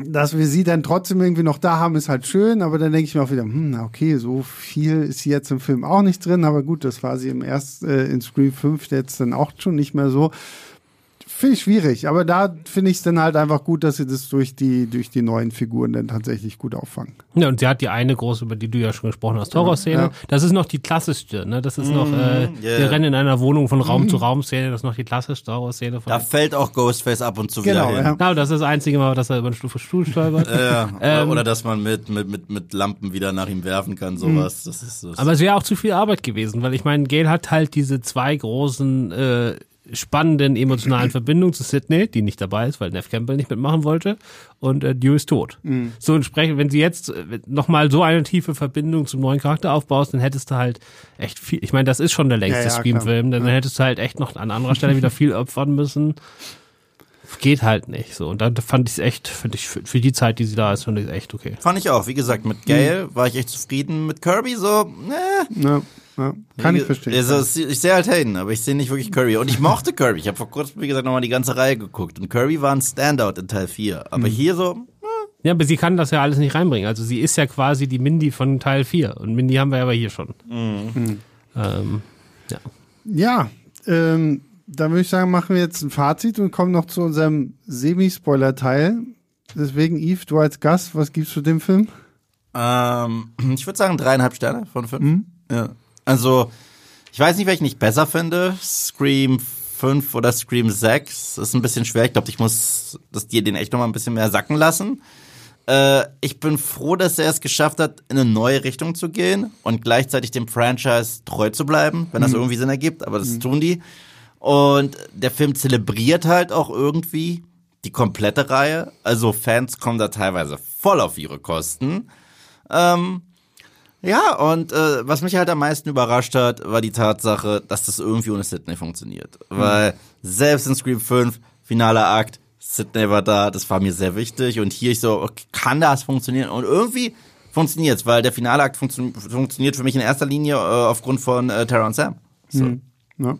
dass wir sie dann trotzdem irgendwie noch da haben, ist halt schön, aber dann denke ich mir auch wieder, hm, okay, so viel ist sie jetzt im Film auch nicht drin, aber gut, das war sie im ersten, äh, in Scream 5 jetzt dann auch schon nicht mehr so. Finde ich schwierig, aber da finde ich es dann halt einfach gut, dass sie das durch die, durch die neuen Figuren dann tatsächlich gut auffangen. Ja, und sie hat die eine große, über die du ja schon gesprochen hast, Horrorszene. Ja. Das ist noch die klassischste, ne? Das ist noch, äh, yeah. Wir rennen in einer Wohnung von Raum mm. zu Raum Szene, das ist noch die klassischste Horrorszene. Von da fällt auch Ghostface ab und zu genau, wieder hin. Ja. Genau, das ist das einzige Mal, dass er über den Stufe Stuhl stolpert. ja, ähm, oder, dass man mit, mit, mit, mit Lampen wieder nach ihm werfen kann, sowas. Das ist, das aber es wäre auch zu viel Arbeit gewesen, weil ich meine, Gail hat halt diese zwei großen, äh, spannenden emotionalen Verbindung zu Sydney, die nicht dabei ist, weil Neff Campbell nicht mitmachen wollte, und äh, Dew ist tot. Mhm. So entsprechend, wenn sie jetzt äh, nochmal so eine tiefe Verbindung zum neuen Charakter aufbaust, dann hättest du halt echt viel, ich meine, das ist schon der längste ja, ja, Scream-Film, dann ja. hättest du halt echt noch an anderer Stelle wieder viel opfern müssen. Geht halt nicht so. Und dann fand ich es echt, finde ich, für, für, die Zeit, die sie da ist, finde ich echt okay. Fand ich auch. Wie gesagt, mit Gail mhm. war ich echt zufrieden. Mit Kirby so, ne. Ja. Ja, kann ich verstehen. Also, ich sehe halt Hayden, aber ich sehe nicht wirklich Curry. Und ich mochte Curry. Ich habe vor kurzem, wie gesagt, nochmal die ganze Reihe geguckt. Und Curry war ein Standout in Teil 4. Aber mhm. hier so. Äh. Ja, aber sie kann das ja alles nicht reinbringen. Also sie ist ja quasi die Mindy von Teil 4. Und Mindy haben wir aber hier schon. Mhm. Ähm, ja. Ja, ähm, da würde ich sagen, machen wir jetzt ein Fazit und kommen noch zu unserem Semi-Spoiler-Teil. Deswegen, Yves, du als Gast, was gibst du dem Film? Ähm, ich würde sagen dreieinhalb Sterne von fünf. Mhm. Ja. Also, ich weiß nicht, welchen ich besser finde. Scream 5 oder Scream 6. Das ist ein bisschen schwer. Ich glaube, ich muss das dir den echt noch mal ein bisschen mehr sacken lassen. Äh, ich bin froh, dass er es geschafft hat, in eine neue Richtung zu gehen und gleichzeitig dem Franchise treu zu bleiben, wenn das mhm. irgendwie Sinn ergibt. Aber das mhm. tun die. Und der Film zelebriert halt auch irgendwie die komplette Reihe. Also Fans kommen da teilweise voll auf ihre Kosten. Ähm, ja, und äh, was mich halt am meisten überrascht hat, war die Tatsache, dass das irgendwie ohne Sidney funktioniert. Mhm. Weil selbst in Scream 5, finaler Akt, Sidney war da, das war mir sehr wichtig. Und hier ich so, okay, kann das funktionieren? Und irgendwie funktioniert's, weil der finale Akt funktio funktioniert für mich in erster Linie äh, aufgrund von äh, Tara und Sam. So. Mhm. Ja.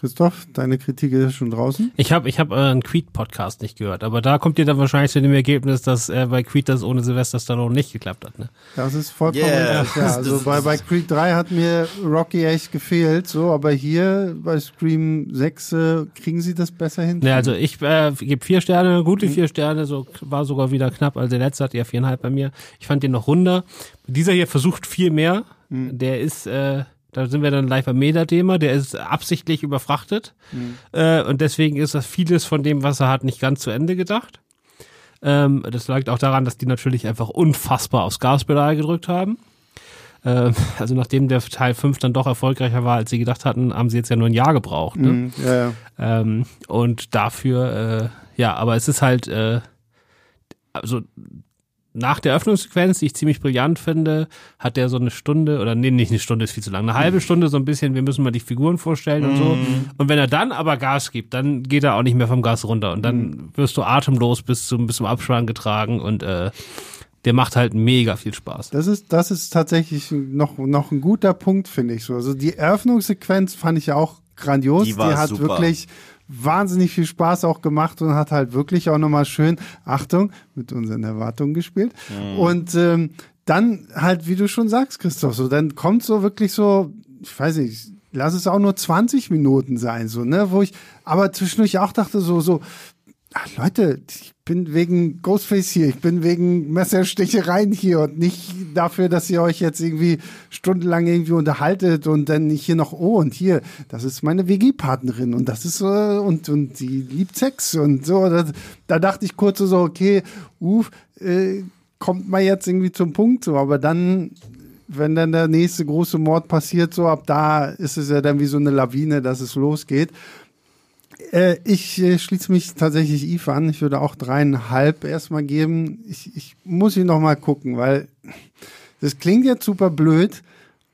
Christoph, deine Kritik ist schon draußen? Ich habe ich hab euren Creed-Podcast nicht gehört, aber da kommt ihr dann wahrscheinlich zu dem Ergebnis, dass äh, bei Creed das ohne Silvester Stallone nicht geklappt hat. Ne? Das ist vollkommen yeah. richtig. Ja. Also bei, bei Creed 3 hat mir Rocky echt gefehlt, so, aber hier bei Scream 6 äh, kriegen sie das besser hin. Ja, also ich äh, gebe vier Sterne, gute mhm. vier Sterne, so war sogar wieder knapp. Also der letzte hat ja viereinhalb bei mir. Ich fand den noch runder. Dieser hier versucht viel mehr. Mhm. Der ist äh, da sind wir dann live beim Meta-Thema, der ist absichtlich überfrachtet. Mhm. Äh, und deswegen ist das vieles von dem, was er hat, nicht ganz zu Ende gedacht. Ähm, das lag auch daran, dass die natürlich einfach unfassbar aufs Gaspedal gedrückt haben. Ähm, also nachdem der Teil 5 dann doch erfolgreicher war, als sie gedacht hatten, haben sie jetzt ja nur ein Jahr gebraucht. Ne? Mhm, ja, ja. Ähm, und dafür, äh, ja, aber es ist halt, äh, also nach der Öffnungssequenz, die ich ziemlich brillant finde, hat der so eine Stunde, oder nee, nicht eine Stunde ist viel zu lang, eine halbe Stunde so ein bisschen, wir müssen mal die Figuren vorstellen und so. Mhm. Und wenn er dann aber Gas gibt, dann geht er auch nicht mehr vom Gas runter und dann mhm. wirst du atemlos bis zum, bis zum Abspann getragen und äh, der macht halt mega viel Spaß. Das ist, das ist tatsächlich noch, noch ein guter Punkt, finde ich so. Also die Eröffnungssequenz fand ich auch grandios. Die, war die hat super. wirklich wahnsinnig viel Spaß auch gemacht und hat halt wirklich auch nochmal schön, Achtung, mit unseren Erwartungen gespielt. Mhm. Und ähm, dann halt, wie du schon sagst, Christoph, so dann kommt so wirklich so, ich weiß nicht, lass es auch nur 20 Minuten sein, so, ne, wo ich aber zwischendurch auch dachte, so, so, Ach, Leute, ich bin wegen Ghostface hier, ich bin wegen Messerstechereien hier und nicht dafür, dass ihr euch jetzt irgendwie stundenlang irgendwie unterhaltet und dann hier noch, oh, und hier, das ist meine WG-Partnerin und das ist, äh, und, und die liebt Sex und so. Das, da dachte ich kurz so, okay, uff, äh, kommt mal jetzt irgendwie zum Punkt so, aber dann wenn dann der nächste große Mord passiert, so ab da ist es ja dann wie so eine Lawine, dass es losgeht. Äh, ich äh, schließe mich tatsächlich Eve an. Ich würde auch dreieinhalb erstmal geben. Ich, ich muss ihn noch mal gucken, weil das klingt jetzt super blöd,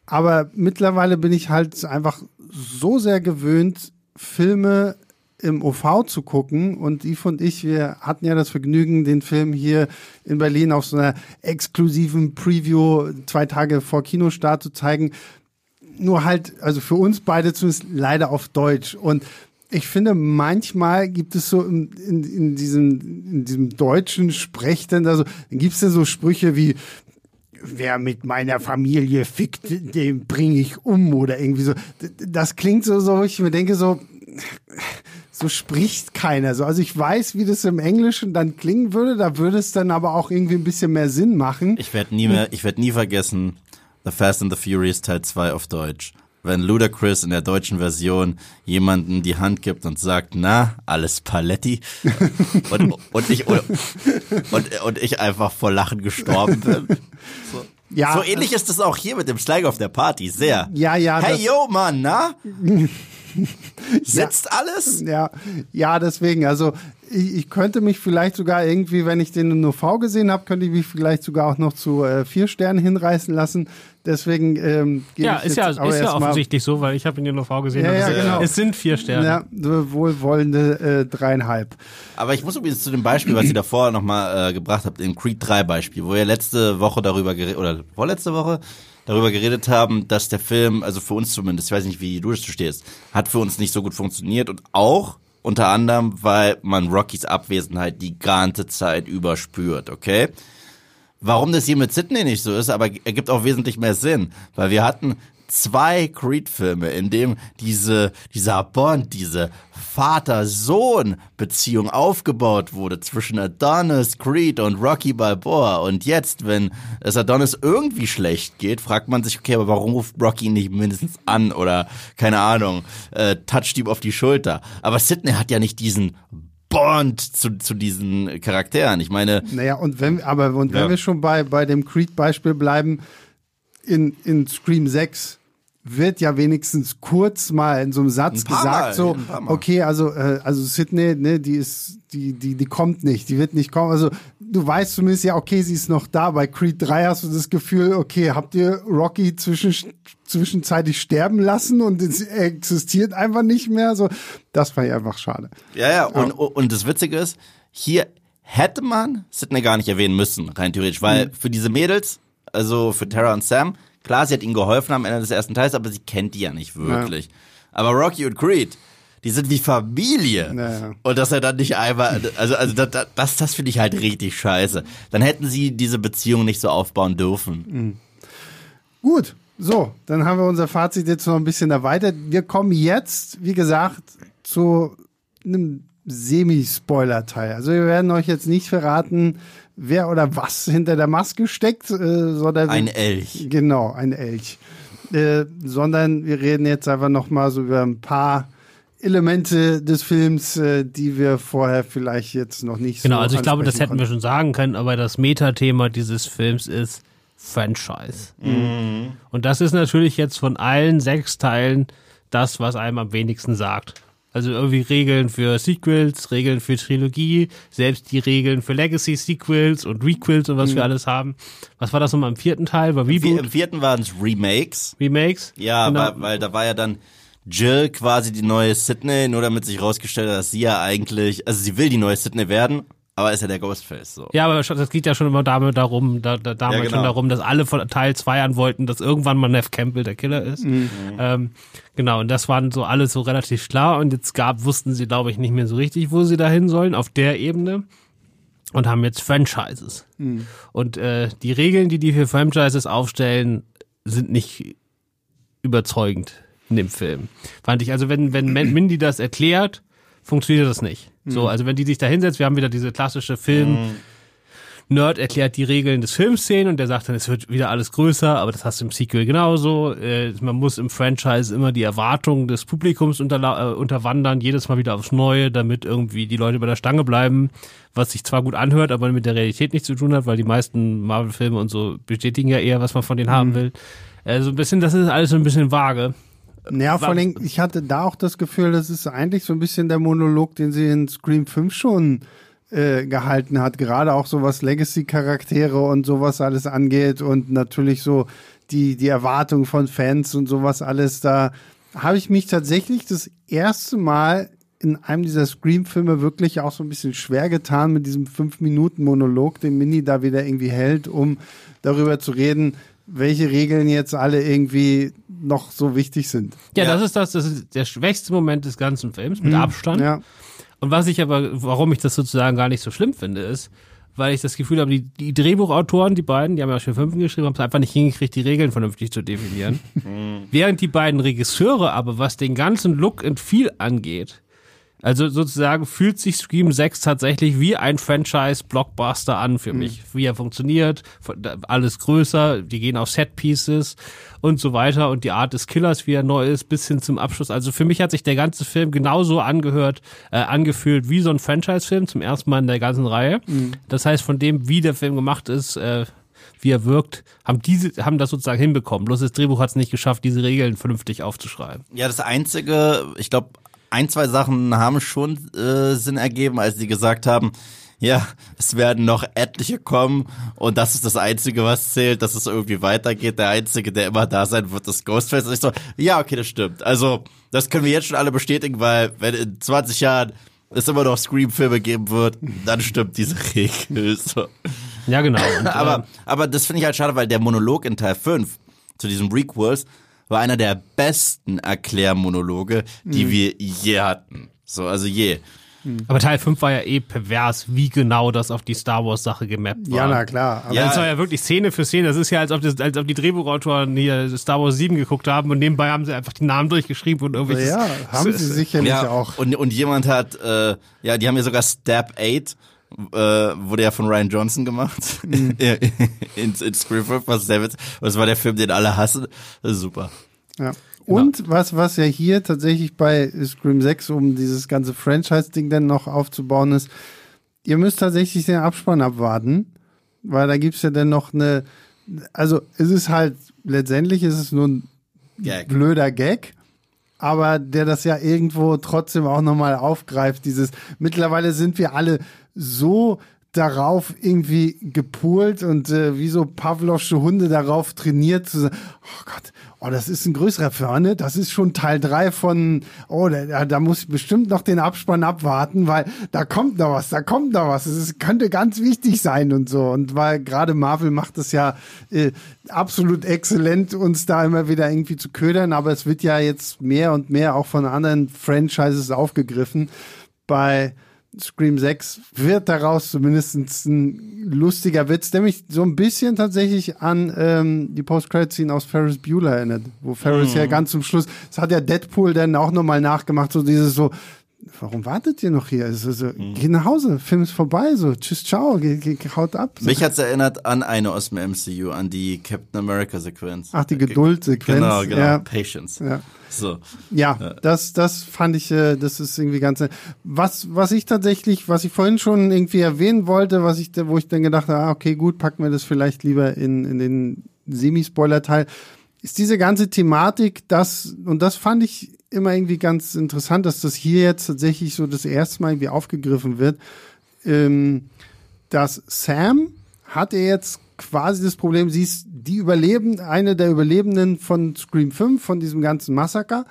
aber mittlerweile bin ich halt einfach so sehr gewöhnt, Filme im OV zu gucken. Und Yves und ich, wir hatten ja das Vergnügen, den Film hier in Berlin auf so einer exklusiven Preview zwei Tage vor Kinostart zu zeigen. Nur halt, also für uns beide zumindest leider auf Deutsch. Und ich finde, manchmal gibt es so in, in, in, diesem, in diesem deutschen Sprech dann da so, dann gibt es dann so Sprüche wie, wer mit meiner Familie fickt, den bringe ich um oder irgendwie so. Das klingt so, so ich mir denke so, so spricht keiner so. Also ich weiß, wie das im Englischen dann klingen würde, da würde es dann aber auch irgendwie ein bisschen mehr Sinn machen. Ich werde nie mehr, ich werde nie vergessen, The Fast and the Furious Teil 2 auf Deutsch wenn Ludacris in der deutschen Version jemanden die Hand gibt und sagt, na, alles Paletti. und, und, ich, und, und, ich einfach vor Lachen gestorben bin. So. Ja, so ähnlich ist es auch hier mit dem Schlag auf der Party, sehr. Ja, ja. Hey, yo, Mann, na? Sitzt ja, alles? Ja, ja, deswegen. Also ich, ich, könnte mich vielleicht sogar irgendwie, wenn ich den nur V gesehen habe, könnte ich mich vielleicht sogar auch noch zu äh, vier Sternen hinreißen lassen. Deswegen ähm, ja, ist ja, ist ja offensichtlich so, weil ich habe ihn ja nur V gesehen. Ja, ja, genau. Es sind vier Sterne. Ja, wohlwollende äh, dreieinhalb. Aber ich muss übrigens zu dem Beispiel, was ihr davor nochmal äh, gebracht habt, im Creed 3 Beispiel, wo ihr letzte Woche darüber geredet, oder vorletzte Woche darüber geredet haben, dass der Film, also für uns zumindest, ich weiß nicht, wie du das stehst, hat für uns nicht so gut funktioniert und auch unter anderem, weil man Rockys Abwesenheit die ganze Zeit überspürt, okay? Warum das hier mit Sydney nicht so ist, aber ergibt auch wesentlich mehr Sinn, weil wir hatten zwei Creed-Filme, in dem diese, dieser Bond, diese Vater-Sohn-Beziehung aufgebaut wurde zwischen Adonis, Creed und Rocky Balboa. Und jetzt, wenn es Adonis irgendwie schlecht geht, fragt man sich, okay, aber warum ruft Rocky nicht mindestens an oder, keine Ahnung, äh, toucht ihm auf die Schulter. Aber Sidney hat ja nicht diesen Bond zu, zu diesen Charakteren. Ich meine. Naja, und wenn, aber und wenn ja. wir schon bei, bei dem Creed-Beispiel bleiben, in, in Scream 6 wird ja wenigstens kurz mal in so einem Satz gesagt, mal, so, okay, also, äh, also Sydney, ne, die ist, die, die, die kommt nicht, die wird nicht kommen. Also, du weißt zumindest ja, okay, sie ist noch da. Bei Creed 3 hast du das Gefühl, okay, habt ihr Rocky zwischen, zwischenzeitlich sterben lassen und es existiert einfach nicht mehr? So, das fand ich einfach schade. Ja, ja, und, und das Witzige ist, hier hätte man Sydney gar nicht erwähnen müssen, rein theoretisch, weil mhm. für diese Mädels, also für Tara und Sam, klar, sie hat ihnen geholfen am Ende des ersten Teils, aber sie kennt die ja nicht wirklich. Ja. Aber Rocky und Creed, die sind wie Familie. Ja. Und dass er dann nicht einmal, also, also das, das, das finde ich halt richtig scheiße. Dann hätten sie diese Beziehung nicht so aufbauen dürfen. Mhm. Gut, so, dann haben wir unser Fazit jetzt noch ein bisschen erweitert. Wir kommen jetzt, wie gesagt, zu einem Semi-Spoiler-Teil. Also wir werden euch jetzt nicht verraten, wer oder was hinter der Maske steckt, äh, sondern ein Elch. Genau, ein Elch. Äh, sondern wir reden jetzt einfach noch mal so über ein paar Elemente des Films, äh, die wir vorher vielleicht jetzt noch nicht genau, so Genau, also ich glaube, das hätten konnten. wir schon sagen können, aber das Metathema dieses Films ist Franchise. Mhm. Und das ist natürlich jetzt von allen sechs Teilen das, was einem am wenigsten sagt. Also irgendwie Regeln für Sequels, Regeln für Trilogie, selbst die Regeln für Legacy-Sequels und Requels und was mhm. wir alles haben. Was war das nochmal im vierten Teil? War Reboot? Im vierten waren es Remakes. Remakes? Ja, genau. weil, weil da war ja dann Jill quasi die neue Sydney, nur damit sich herausgestellt hat, dass sie ja eigentlich, also sie will die neue Sydney werden, aber ist ja der Ghostface so. Ja, aber das geht ja schon immer damit darum, da, da, damals ja, genau. schon darum, dass alle von Teil 2 an wollten, dass irgendwann mal Neff Campbell der Killer ist. Mhm. Ähm, genau, und das waren so alles so relativ klar und jetzt gab, wussten sie, glaube ich, nicht mehr so richtig, wo sie dahin sollen, auf der Ebene. Und haben jetzt Franchises. Mhm. Und äh, die Regeln, die die für Franchises aufstellen, sind nicht überzeugend in dem Film. Fand ich. Also wenn, wenn Mindy das erklärt, funktioniert das nicht. So, also wenn die sich da hinsetzt, wir haben wieder diese klassische Film, Nerd erklärt die Regeln des Filmszenen und der sagt dann, es wird wieder alles größer, aber das hast du im Sequel genauso. Äh, man muss im Franchise immer die Erwartungen des Publikums äh, unterwandern, jedes Mal wieder aufs Neue, damit irgendwie die Leute bei der Stange bleiben, was sich zwar gut anhört, aber mit der Realität nichts zu tun hat, weil die meisten Marvel-Filme und so bestätigen ja eher, was man von denen haben will. Äh, so ein bisschen, das ist alles so ein bisschen vage. Ja, vor allem, ich hatte da auch das Gefühl, das ist eigentlich so ein bisschen der Monolog, den sie in Scream 5 schon äh, gehalten hat. Gerade auch so was Legacy-Charaktere und sowas alles angeht und natürlich so die, die Erwartung von Fans und sowas alles. Da habe ich mich tatsächlich das erste Mal in einem dieser Scream-Filme wirklich auch so ein bisschen schwer getan mit diesem 5-Minuten-Monolog, den Mini da wieder irgendwie hält, um darüber zu reden, welche Regeln jetzt alle irgendwie noch so wichtig sind. Ja, Ja. das ist das, das ist der schwächste Moment des ganzen Films, mit Abstand. Ja. Und was ich aber, warum ich das sozusagen gar nicht so schlimm finde, ist, weil ich das Gefühl habe, die, die Drehbuchautoren, die beiden, die haben ja schon fünf geschrieben, haben es einfach nicht hingekriegt, die Regeln vernünftig zu definieren. Während die beiden Regisseure aber, was den ganzen Look and Feel angeht, also sozusagen fühlt sich Scream 6 tatsächlich wie ein Franchise-Blockbuster an für mich. Wie er funktioniert, alles größer, die gehen auf Set-Pieces und so weiter und die Art des Killers, wie er neu ist, bis hin zum Abschluss. Also für mich hat sich der ganze Film genauso angehört, äh, angefühlt wie so ein Franchise-Film zum ersten Mal in der ganzen Reihe. Das heißt, von dem, wie der Film gemacht ist, äh, wie er wirkt, haben diese, haben das sozusagen hinbekommen. Bloß das Drehbuch hat es nicht geschafft, diese Regeln vernünftig aufzuschreiben. Ja, das Einzige, ich glaube, ein, zwei Sachen haben schon äh, Sinn ergeben, als sie gesagt haben, ja, es werden noch etliche kommen und das ist das Einzige, was zählt, dass es irgendwie weitergeht. Der Einzige, der immer da sein wird, ist Ghostface. Und ich so, ja, okay, das stimmt. Also, das können wir jetzt schon alle bestätigen, weil wenn in 20 Jahren es immer noch Scream-Filme geben wird, dann stimmt diese Regel. So. Ja, genau. Und, äh, Aber, aber das finde ich halt schade, weil der Monolog in Teil 5 zu diesem Requels war einer der besten Erklärmonologe, die wir je hatten. So, also je. Aber Teil 5 war ja eh pervers, wie genau das auf die Star Wars Sache gemappt war. Ja, na klar. Aber Ja. Das war ja wirklich Szene für Szene. Das ist ja, als ob, das, als ob die Drehbuchautoren hier Star Wars 7 geguckt haben und nebenbei haben sie einfach die Namen durchgeschrieben und irgendwelches. ja, haben sie sicherlich Ja, auch. Und, und jemand hat, äh, ja, die haben ja sogar Step 8, äh, wurde ja von Ryan Johnson gemacht. Mhm. in, in Scream 5, was witzig. Und das war der Film, den alle hassen. Super. Ja. Und was, was ja hier tatsächlich bei Scream 6, um dieses ganze Franchise-Ding dann noch aufzubauen ist, ihr müsst tatsächlich den Abspann abwarten, weil da gibt's ja dann noch eine, also es ist halt, letztendlich ist es nur ein Gag. blöder Gag, aber der das ja irgendwo trotzdem auch nochmal aufgreift, dieses, mittlerweile sind wir alle so darauf irgendwie gepolt und äh, wie so Pavlovsche Hunde darauf trainiert zu sagen, oh Gott, oh, das ist ein größerer Förne, das ist schon Teil drei von, oh, da, da muss ich bestimmt noch den Abspann abwarten, weil da kommt noch was, da kommt noch was, es könnte ganz wichtig sein und so. Und weil gerade Marvel macht es ja äh, absolut exzellent, uns da immer wieder irgendwie zu ködern, aber es wird ja jetzt mehr und mehr auch von anderen Franchises aufgegriffen. Bei Scream 6 wird daraus zumindest ein lustiger Witz, der mich so ein bisschen tatsächlich an ähm, die Post-Credit-Scene aus Ferris Bueller erinnert, wo Ferris ja ganz zum Schluss, das hat ja Deadpool dann auch nochmal nachgemacht, so dieses so, warum wartet ihr noch hier? Also, so, Geh nach Hause, Film ist vorbei, so, tschüss, ciao, geh, geh, haut ab. So. Mich hat's erinnert an eine aus dem MCU, an die Captain America Sequenz. Ach, die Geduldsequenz. Genau, genau. Ja. Patience. Ja. So. Ja, das, das fand ich, äh, das ist irgendwie ganz. Was, was ich tatsächlich, was ich vorhin schon irgendwie erwähnen wollte, was ich, wo ich dann gedacht habe, ah, okay, gut, packen wir das vielleicht lieber in, in den Semi-Spoiler-Teil, ist diese ganze Thematik, das, und das fand ich immer irgendwie ganz interessant, dass das hier jetzt tatsächlich so das erste Mal irgendwie aufgegriffen wird, ähm, dass Sam hat er jetzt quasi das Problem, sie ist die Überleben, eine der Überlebenden von Scream 5, von diesem ganzen Massaker.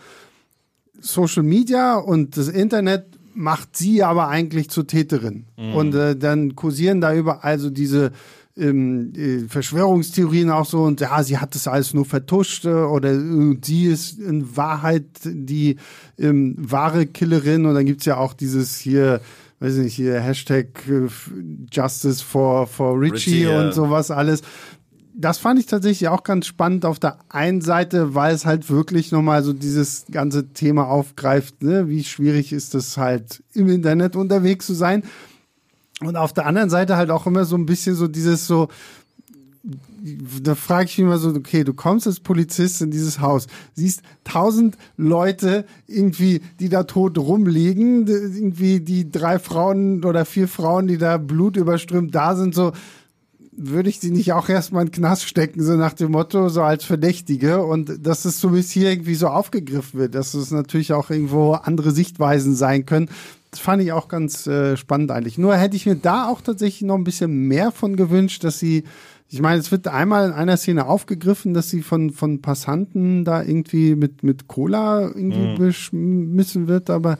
Social Media und das Internet macht sie aber eigentlich zur Täterin. Und äh, dann kursieren da überall so diese ähm, äh, Verschwörungstheorien auch so und ja, sie hat das alles nur vertuscht äh, oder äh, sie ist in Wahrheit die ähm, wahre Killerin und dann gibt's ja auch dieses hier, weiß nicht, hier Hashtag Justice for, for Richie, Richie, und sowas alles das fand ich tatsächlich auch ganz spannend auf der einen Seite, weil es halt wirklich nochmal so dieses ganze Thema aufgreift, ne? wie schwierig ist es halt im Internet unterwegs zu sein. Und auf der anderen Seite halt auch immer so ein bisschen so dieses so, da frage ich mich immer so, okay, du kommst als Polizist in dieses Haus, siehst tausend Leute irgendwie, die da tot rumliegen, irgendwie die drei Frauen oder vier Frauen, die da blutüberströmt da sind, so, würde ich die nicht auch erstmal in den Knast stecken, so nach dem Motto, so als Verdächtige. Und dass es so bis hier irgendwie so aufgegriffen wird, dass es natürlich auch irgendwo andere Sichtweisen sein können. Das fand ich auch ganz äh, spannend eigentlich. Nur hätte ich mir da auch tatsächlich noch ein bisschen mehr von gewünscht, dass sie, ich meine, es wird einmal in einer Szene aufgegriffen, dass sie von, von Passanten da irgendwie mit, mit Cola irgendwie mhm. beschmissen wird, aber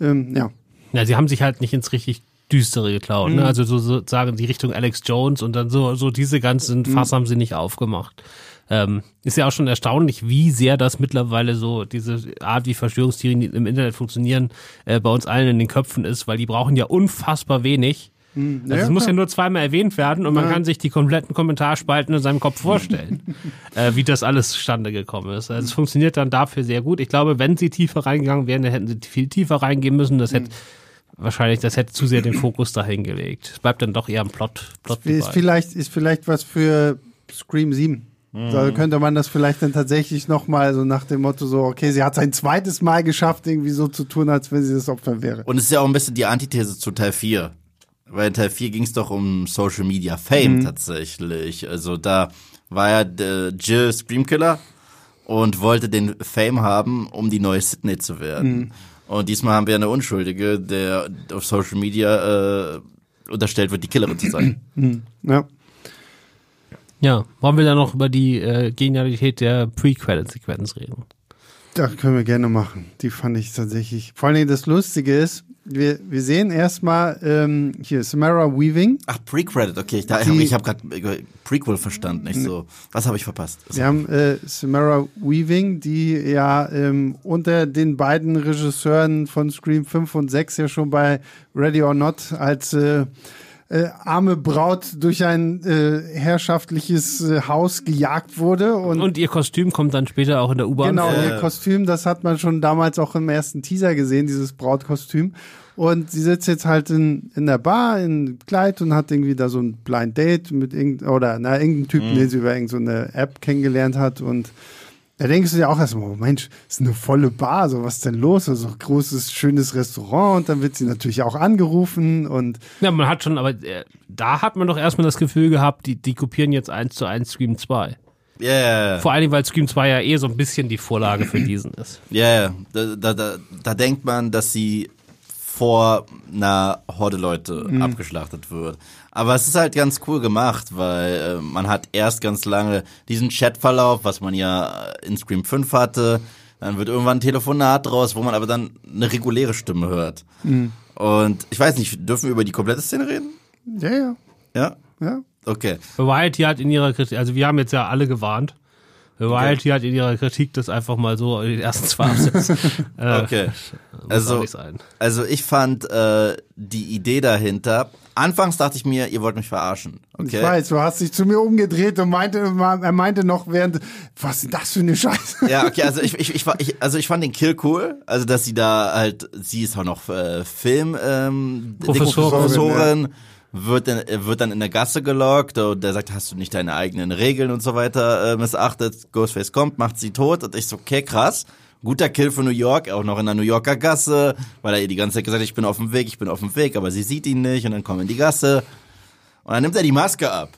ähm, ja. Ja, sie haben sich halt nicht ins richtig düstere geklaut. Ne? Mhm. Ne? Also so, sozusagen die Richtung Alex Jones und dann so, so diese ganzen mhm. Fass mhm. haben sie nicht aufgemacht. Ähm, ist ja auch schon erstaunlich, wie sehr das mittlerweile so, diese Art, wie Verschwörungstheorien im Internet funktionieren, äh, bei uns allen in den Köpfen ist, weil die brauchen ja unfassbar wenig. Mhm. Also es muss ja nur zweimal erwähnt werden und man kann sich die kompletten Kommentarspalten in seinem Kopf vorstellen, äh, wie das alles zustande gekommen ist. Also es funktioniert dann dafür sehr gut. Ich glaube, wenn sie tiefer reingegangen wären, dann hätten sie viel tiefer reingehen müssen. Das hätte mhm wahrscheinlich, das hätte zu sehr den Fokus dahin gelegt. Es bleibt dann doch eher ein Plot. Plot ist, vielleicht, ist vielleicht was für Scream 7. Mhm. Da könnte man das vielleicht dann tatsächlich nochmal so nach dem Motto so, okay, sie hat sein zweites Mal geschafft, irgendwie so zu tun, als wenn sie das Opfer wäre. Und es ist ja auch ein bisschen die Antithese zu Teil 4. Weil in Teil 4 ging es doch um Social Media Fame mhm. tatsächlich. Also da war ja der Jill Screamkiller und wollte den Fame haben, um die neue Sydney zu werden. Mhm. Und diesmal haben wir eine Unschuldige, der auf Social Media äh, unterstellt wird, die Killerin zu sein. Ja. Ja, wollen wir dann noch über die äh, Genialität der Pre-Credit-Sequenz reden? Das können wir gerne machen. Die fand ich tatsächlich. Vor allem das Lustige ist, wir, wir sehen erstmal ähm, hier Samara Weaving. Ach, Pre-Credit, okay. Ich, ich habe gerade äh, Prequel verstanden. Nicht so. Was habe ich verpasst? Also, wir haben äh, Samara Weaving, die ja ähm, unter den beiden Regisseuren von Scream 5 und 6 ja schon bei Ready or Not als äh, äh, arme Braut durch ein äh, herrschaftliches äh, Haus gejagt wurde. Und, und ihr Kostüm kommt dann später auch in der U-Bahn. Genau, ihr Kostüm, das hat man schon damals auch im ersten Teaser gesehen, dieses Brautkostüm. Und sie sitzt jetzt halt in, in der Bar in Kleid und hat irgendwie da so ein Blind Date mit irgend oder na, irgendeinem Typen, mhm. den sie über irgendeine so App kennengelernt hat und da denkst du ja auch erstmal, oh Mensch, ist eine volle Bar, so was ist denn los? Also großes, schönes Restaurant und dann wird sie natürlich auch angerufen und. Ja, man hat schon, aber äh, da hat man doch erstmal das Gefühl gehabt, die, die kopieren jetzt eins zu eins Scream 2. Ja, yeah. Vor allem, weil Scream 2 ja eh so ein bisschen die Vorlage für diesen ist. Ja, yeah. da, da, da, da denkt man, dass sie vor einer Horde Leute mhm. abgeschlachtet wird. Aber es ist halt ganz cool gemacht, weil äh, man hat erst ganz lange diesen Chatverlauf, was man ja in Scream 5 hatte. Dann wird irgendwann ein Telefonat draus, wo man aber dann eine reguläre Stimme hört. Mhm. Und ich weiß nicht, dürfen wir über die komplette Szene reden? Ja, ja. Ja? Ja. Okay. Variety hat in ihrer Kritik, also wir haben jetzt ja alle gewarnt. Variety okay. hat in ihrer Kritik das einfach mal so in den ersten zwei Absätzen. äh, okay. Also, also ich fand äh, die Idee dahinter. Anfangs dachte ich mir, ihr wollt mich verarschen. Okay? Ich weiß, du hast dich zu mir umgedreht und meinte, er meinte noch während, was ist das für eine Scheiße? Ja, okay, also ich, ich, ich, ich also ich fand den Kill cool, also dass sie da halt, sie ist auch noch äh, Film ähm, Professorin. Professorin ja wird, in, wird dann in der Gasse gelockt und der sagt, hast du nicht deine eigenen Regeln und so weiter äh, missachtet. Ghostface kommt, macht sie tot und ich so, okay, krass. Guter Kill für New York, auch noch in der New Yorker Gasse, weil er ihr die ganze Zeit gesagt hat, ich bin auf dem Weg, ich bin auf dem Weg, aber sie sieht ihn nicht und dann kommen in die Gasse und dann nimmt er die Maske ab.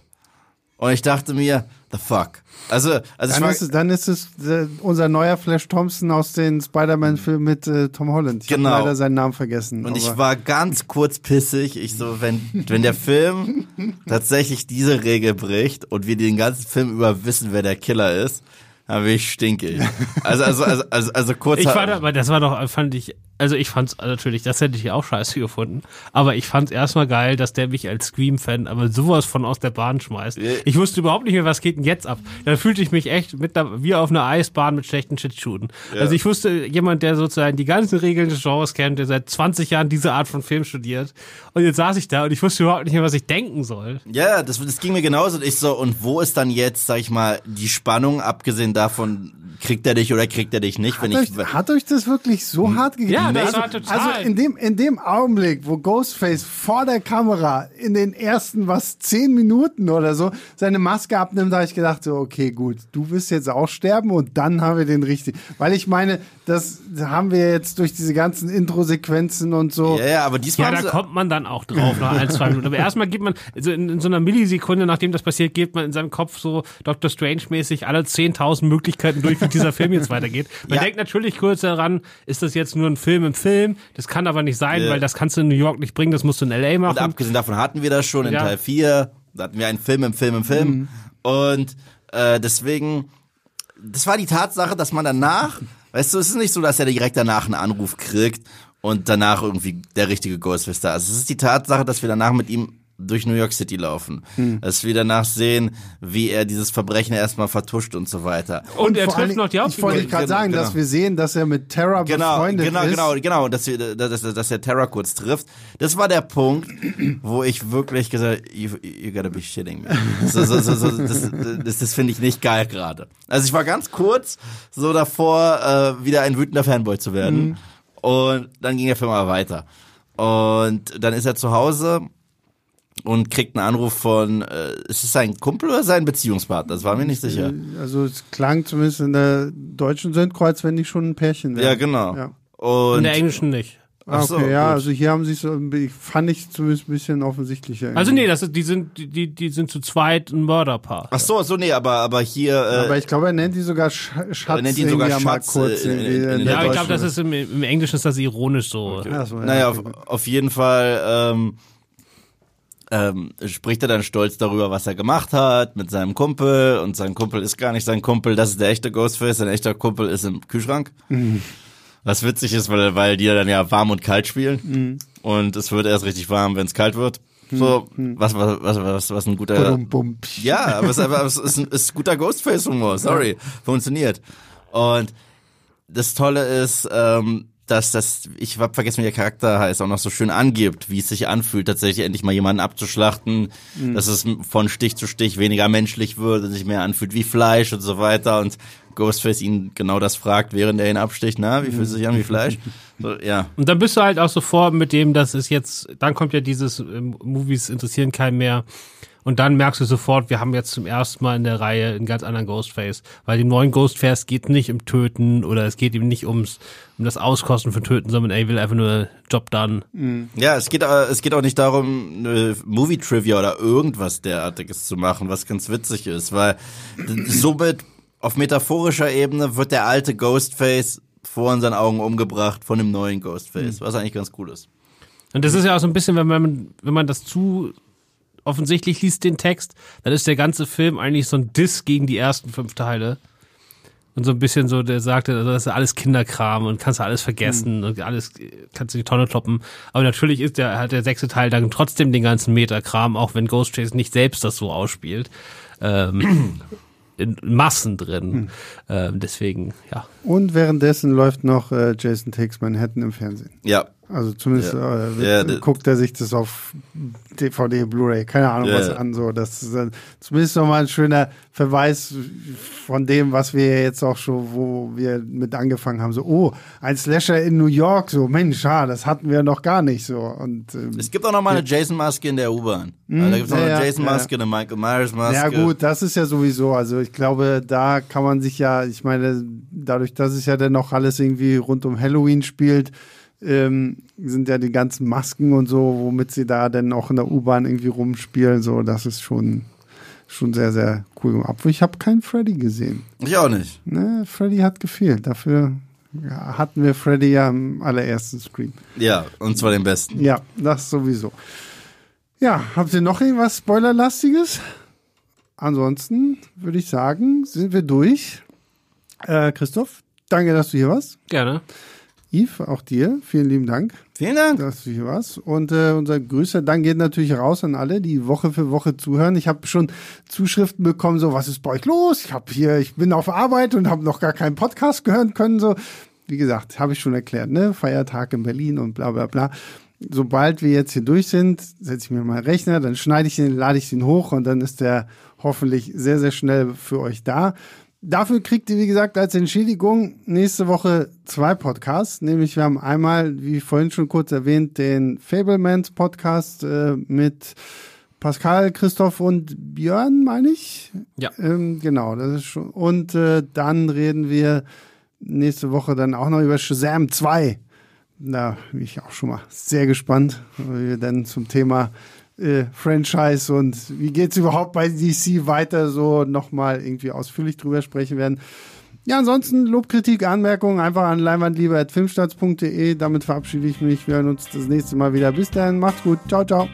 Und ich dachte mir, the fuck. Also, also dann, ist es, dann ist es äh, unser neuer Flash Thompson aus den Spider-Man-Filmen mit äh, Tom Holland. Ich genau. habe leider seinen Namen vergessen. Und ich war ganz kurz pissig. Ich so, wenn, wenn der Film tatsächlich diese Regel bricht und wir den ganzen Film über wissen, wer der Killer ist, bin ich stinkig. Also, also, also, also, also kurz. Ich fand aber, das war doch, fand ich, also ich fand's natürlich, das hätte ich auch scheiße gefunden. Aber ich fand's erstmal geil, dass der mich als Scream-Fan aber sowas von aus der Bahn schmeißt. Ich wusste überhaupt nicht mehr, was geht denn jetzt ab. Da fühlte ich mich echt mit der, wie auf einer Eisbahn mit schlechten Shitshooten. Also ich wusste, jemand, der sozusagen die ganzen Regeln des Genres kennt, der seit 20 Jahren diese Art von Film studiert. Und jetzt saß ich da und ich wusste überhaupt nicht mehr, was ich denken soll. Ja, das, das ging mir genauso. Und ich so, und wo ist dann jetzt, sag ich mal, die Spannung, abgesehen davon, kriegt er dich oder kriegt er dich nicht? Hat, Wenn euch, ich, hat euch das wirklich so hart gegeben? Ja, das also, war total. Also in dem, in dem Augenblick, wo Ghostface vor der Kamera in den ersten, was, zehn Minuten oder so seine Maske abnimmt, da habe ich gedacht, so, okay, gut, du wirst jetzt auch sterben und dann haben wir den richtig. Weil ich meine, das haben wir jetzt durch diese ganzen Intro-Sequenzen und so. ja, ja, aber diesmal Ja, da kommt man dann auch drauf nach ein, zwei Minuten. Aber erstmal gibt man, also in, in so einer Millisekunde, nachdem das passiert, geht man in seinem Kopf so Dr. Strange-mäßig alle 10.000 Möglichkeiten durch, wie dieser Film jetzt weitergeht. Man Ja. denkt natürlich kurz daran, ist das jetzt nur ein Film im Film? Das kann aber nicht sein, Ja. weil das kannst du in New York nicht bringen, das musst du in L.A. Und machen. abgesehen davon hatten wir das schon in Ja. Teil 4. Da hatten wir einen Film im Film im Film. Mhm. Und äh, deswegen, das war die Tatsache, dass man danach, weißt du, es ist nicht so, dass er direkt danach einen Anruf kriegt und danach irgendwie der richtige Ghostface da ist. Es ist die Tatsache, dass wir danach mit ihm durch New York City laufen. Mhm. Dass wir danach sehen, wie er dieses Verbrechen erstmal vertuscht und so weiter. und er vor allen trifft noch die Dingen- Ich wollte Hauptfigur. gerade sagen, Genau. dass wir sehen, dass er mit Terra Genau, befreundet genau, ist. genau, genau, dass, wir, dass, dass der Terra kurz trifft. Das war der Punkt, wo ich wirklich gesagt habe, you, you gotta be shitting me. So, so, so, so, das das, das finde ich nicht geil gerade. Also ich war ganz kurz so davor, äh, wieder ein wütender Fanboy zu werden. Und dann ging der Film aber weiter. Und dann ist er zu Hause und kriegt einen Anruf von, äh, ist es sein Kumpel oder sein Beziehungspartner? Das war mir nicht sicher. Also es klang zumindest in der deutschen als wenn die schon ein Pärchen wären. Ja, genau. Ja. Und in der englischen nicht. Ah, Ach okay, so, ja, gut. also hier haben sie es, bi- fand ich zumindest ein bisschen offensichtlicher. Also nee, das ist, die sind, die, die, die sind zu zweit ein Mörderpaar. Ach so, so nee, aber aber hier äh, Aber ich glaube, er nennt die sogar Sch Schatz. Er nennt ihn sogar irgendwie mal Schatz, kurz äh, in- irgendwie in- in in Ja, ich glaube, das ist im, im Englischen ist das ironisch so. Ach so, ja, Naja, auf, okay. auf jeden Fall ähm, ähm, spricht er dann stolz darüber, was er gemacht hat mit seinem Kumpel? Und sein Kumpel ist gar nicht sein Kumpel, das ist der echte Ghostface, sein echter Kumpel ist im Kühlschrank. Was witzig ist, weil, weil die dann ja warm und kalt spielen. Und es wird erst richtig warm, wenn es kalt wird. So, was, was, was, was, was ein guter... Bum, bum. Ja, aber es, aber es ist, ein, ist guter Ghostface-Humor, sorry, funktioniert. Und das Tolle ist, ähm, dass das, ich hab vergessen, wie der Charakter heißt, auch noch so schön angibt, wie es sich anfühlt, tatsächlich endlich mal jemanden abzuschlachten, dass es von Stich zu Stich weniger menschlich wird und sich mehr anfühlt wie Fleisch und so weiter. Und Ghostface ihn genau das fragt, während er ihn absticht, na, wie fühlt es sich an wie Fleisch? So, ja. Und dann bist du halt auch sofort mit dem, das ist jetzt, dann kommt ja dieses ähm, Movies interessieren keinen mehr. Und dann merkst du sofort, wir haben jetzt zum ersten Mal in der Reihe einen ganz anderen Ghostface. Weil dem neuen Ghostface geht nicht um Töten oder es geht ihm nicht ums, um das Auskosten von Töten, sondern er will einfach nur Job done. Ja, es geht, äh, es geht auch nicht darum, eine Movie-Trivia oder irgendwas derartiges zu machen, was ganz witzig ist, weil somit auf metaphorischer Ebene wird der alte Ghostface vor unseren Augen umgebracht von dem neuen Ghostface, was eigentlich ganz cool ist. Und das ist ja auch so ein bisschen, wenn man, wenn man das zu offensichtlich liest, den Text, dann ist der ganze Film eigentlich so ein Diss gegen die ersten fünf Teile. Und so ein bisschen so, der sagte, also das ist alles Kinderkram und kannst du alles vergessen und alles kannst du die Tonne kloppen. Aber natürlich ist der, hat der sechste Teil dann trotzdem den ganzen Metakram, auch wenn Ghostface nicht selbst das so ausspielt. Ähm, in Massen drin. Ähm, deswegen, ja. Und währenddessen läuft noch äh, Jason Takes Manhattan im Fernsehen. Ja, Also zumindest Ja. äh, Ja, guckt er sich das auf DVD, Blu-ray, keine Ahnung Ja. was an. So, das ist äh, zumindest nochmal ein schöner Verweis von dem, was wir jetzt auch schon, wo wir mit angefangen haben. So, oh, ein Slasher in New York. So, Mensch, ja, das hatten wir noch gar nicht. So und ähm, es gibt auch noch mal eine Jason-Maske in der U-Bahn. Also da gibt's noch ja, eine ja, Jason-Maske, eine Michael Myers-Maske. Ja gut, das ist ja sowieso. Also ich glaube, da kann man sich ja, ich meine, dadurch, dass es ja dann noch alles irgendwie rund um Halloween spielt, ähm, sind ja die ganzen Masken und so, womit sie da dann auch in der U-Bahn irgendwie rumspielen. So, das ist schon schon sehr sehr cool. gemacht. Obwohl ich habe keinen Freddy gesehen. Ich auch nicht. Ne, Freddy hat gefehlt. Dafür hatten wir Freddy ja im allerersten Screen. Ja, und zwar den besten. Ja, das sowieso. Ja, habt ihr noch irgendwas Spoilerlastiges? Ansonsten würde ich sagen, sind wir durch. Äh, Christoph, danke, dass du hier warst. Gerne. Yves, auch dir, vielen lieben Dank. Vielen Dank. Dass du hier warst. Und äh, unser größter Dank geht natürlich raus an alle, die Woche für Woche zuhören. Ich habe schon Zuschriften bekommen, so was ist bei euch los? Ich habe hier, ich bin auf Arbeit und habe noch gar keinen Podcast gehören können. So, wie gesagt, habe ich schon erklärt, ne? Feiertag in Berlin und bla bla bla. Sobald wir jetzt hier durch sind, setze ich mir meinen Rechner, dann schneide ich den, lade ich den hoch und dann ist der hoffentlich sehr, sehr schnell für euch da. Dafür kriegt ihr, wie gesagt, als Entschädigung nächste Woche zwei Podcasts. Nämlich wir haben einmal, wie vorhin schon kurz erwähnt, den Fablemans Podcast äh, mit Pascal, Christoph und Björn, meine ich. Ja. Ähm, genau, das ist schon. Und äh, dann reden wir nächste Woche dann auch noch über Shazam 2. Da bin ich auch schon mal sehr gespannt, weil wir dann zum Thema äh, Franchise und wie geht's überhaupt bei DC weiter so nochmal irgendwie ausführlich drüber sprechen werden. Ja, ansonsten Lobkritik, Anmerkungen einfach an leinwandliebe.filmstarts.de. Damit verabschiede ich mich. Wir hören uns das nächste Mal wieder. Bis dahin, macht's gut. Ciao, ciao.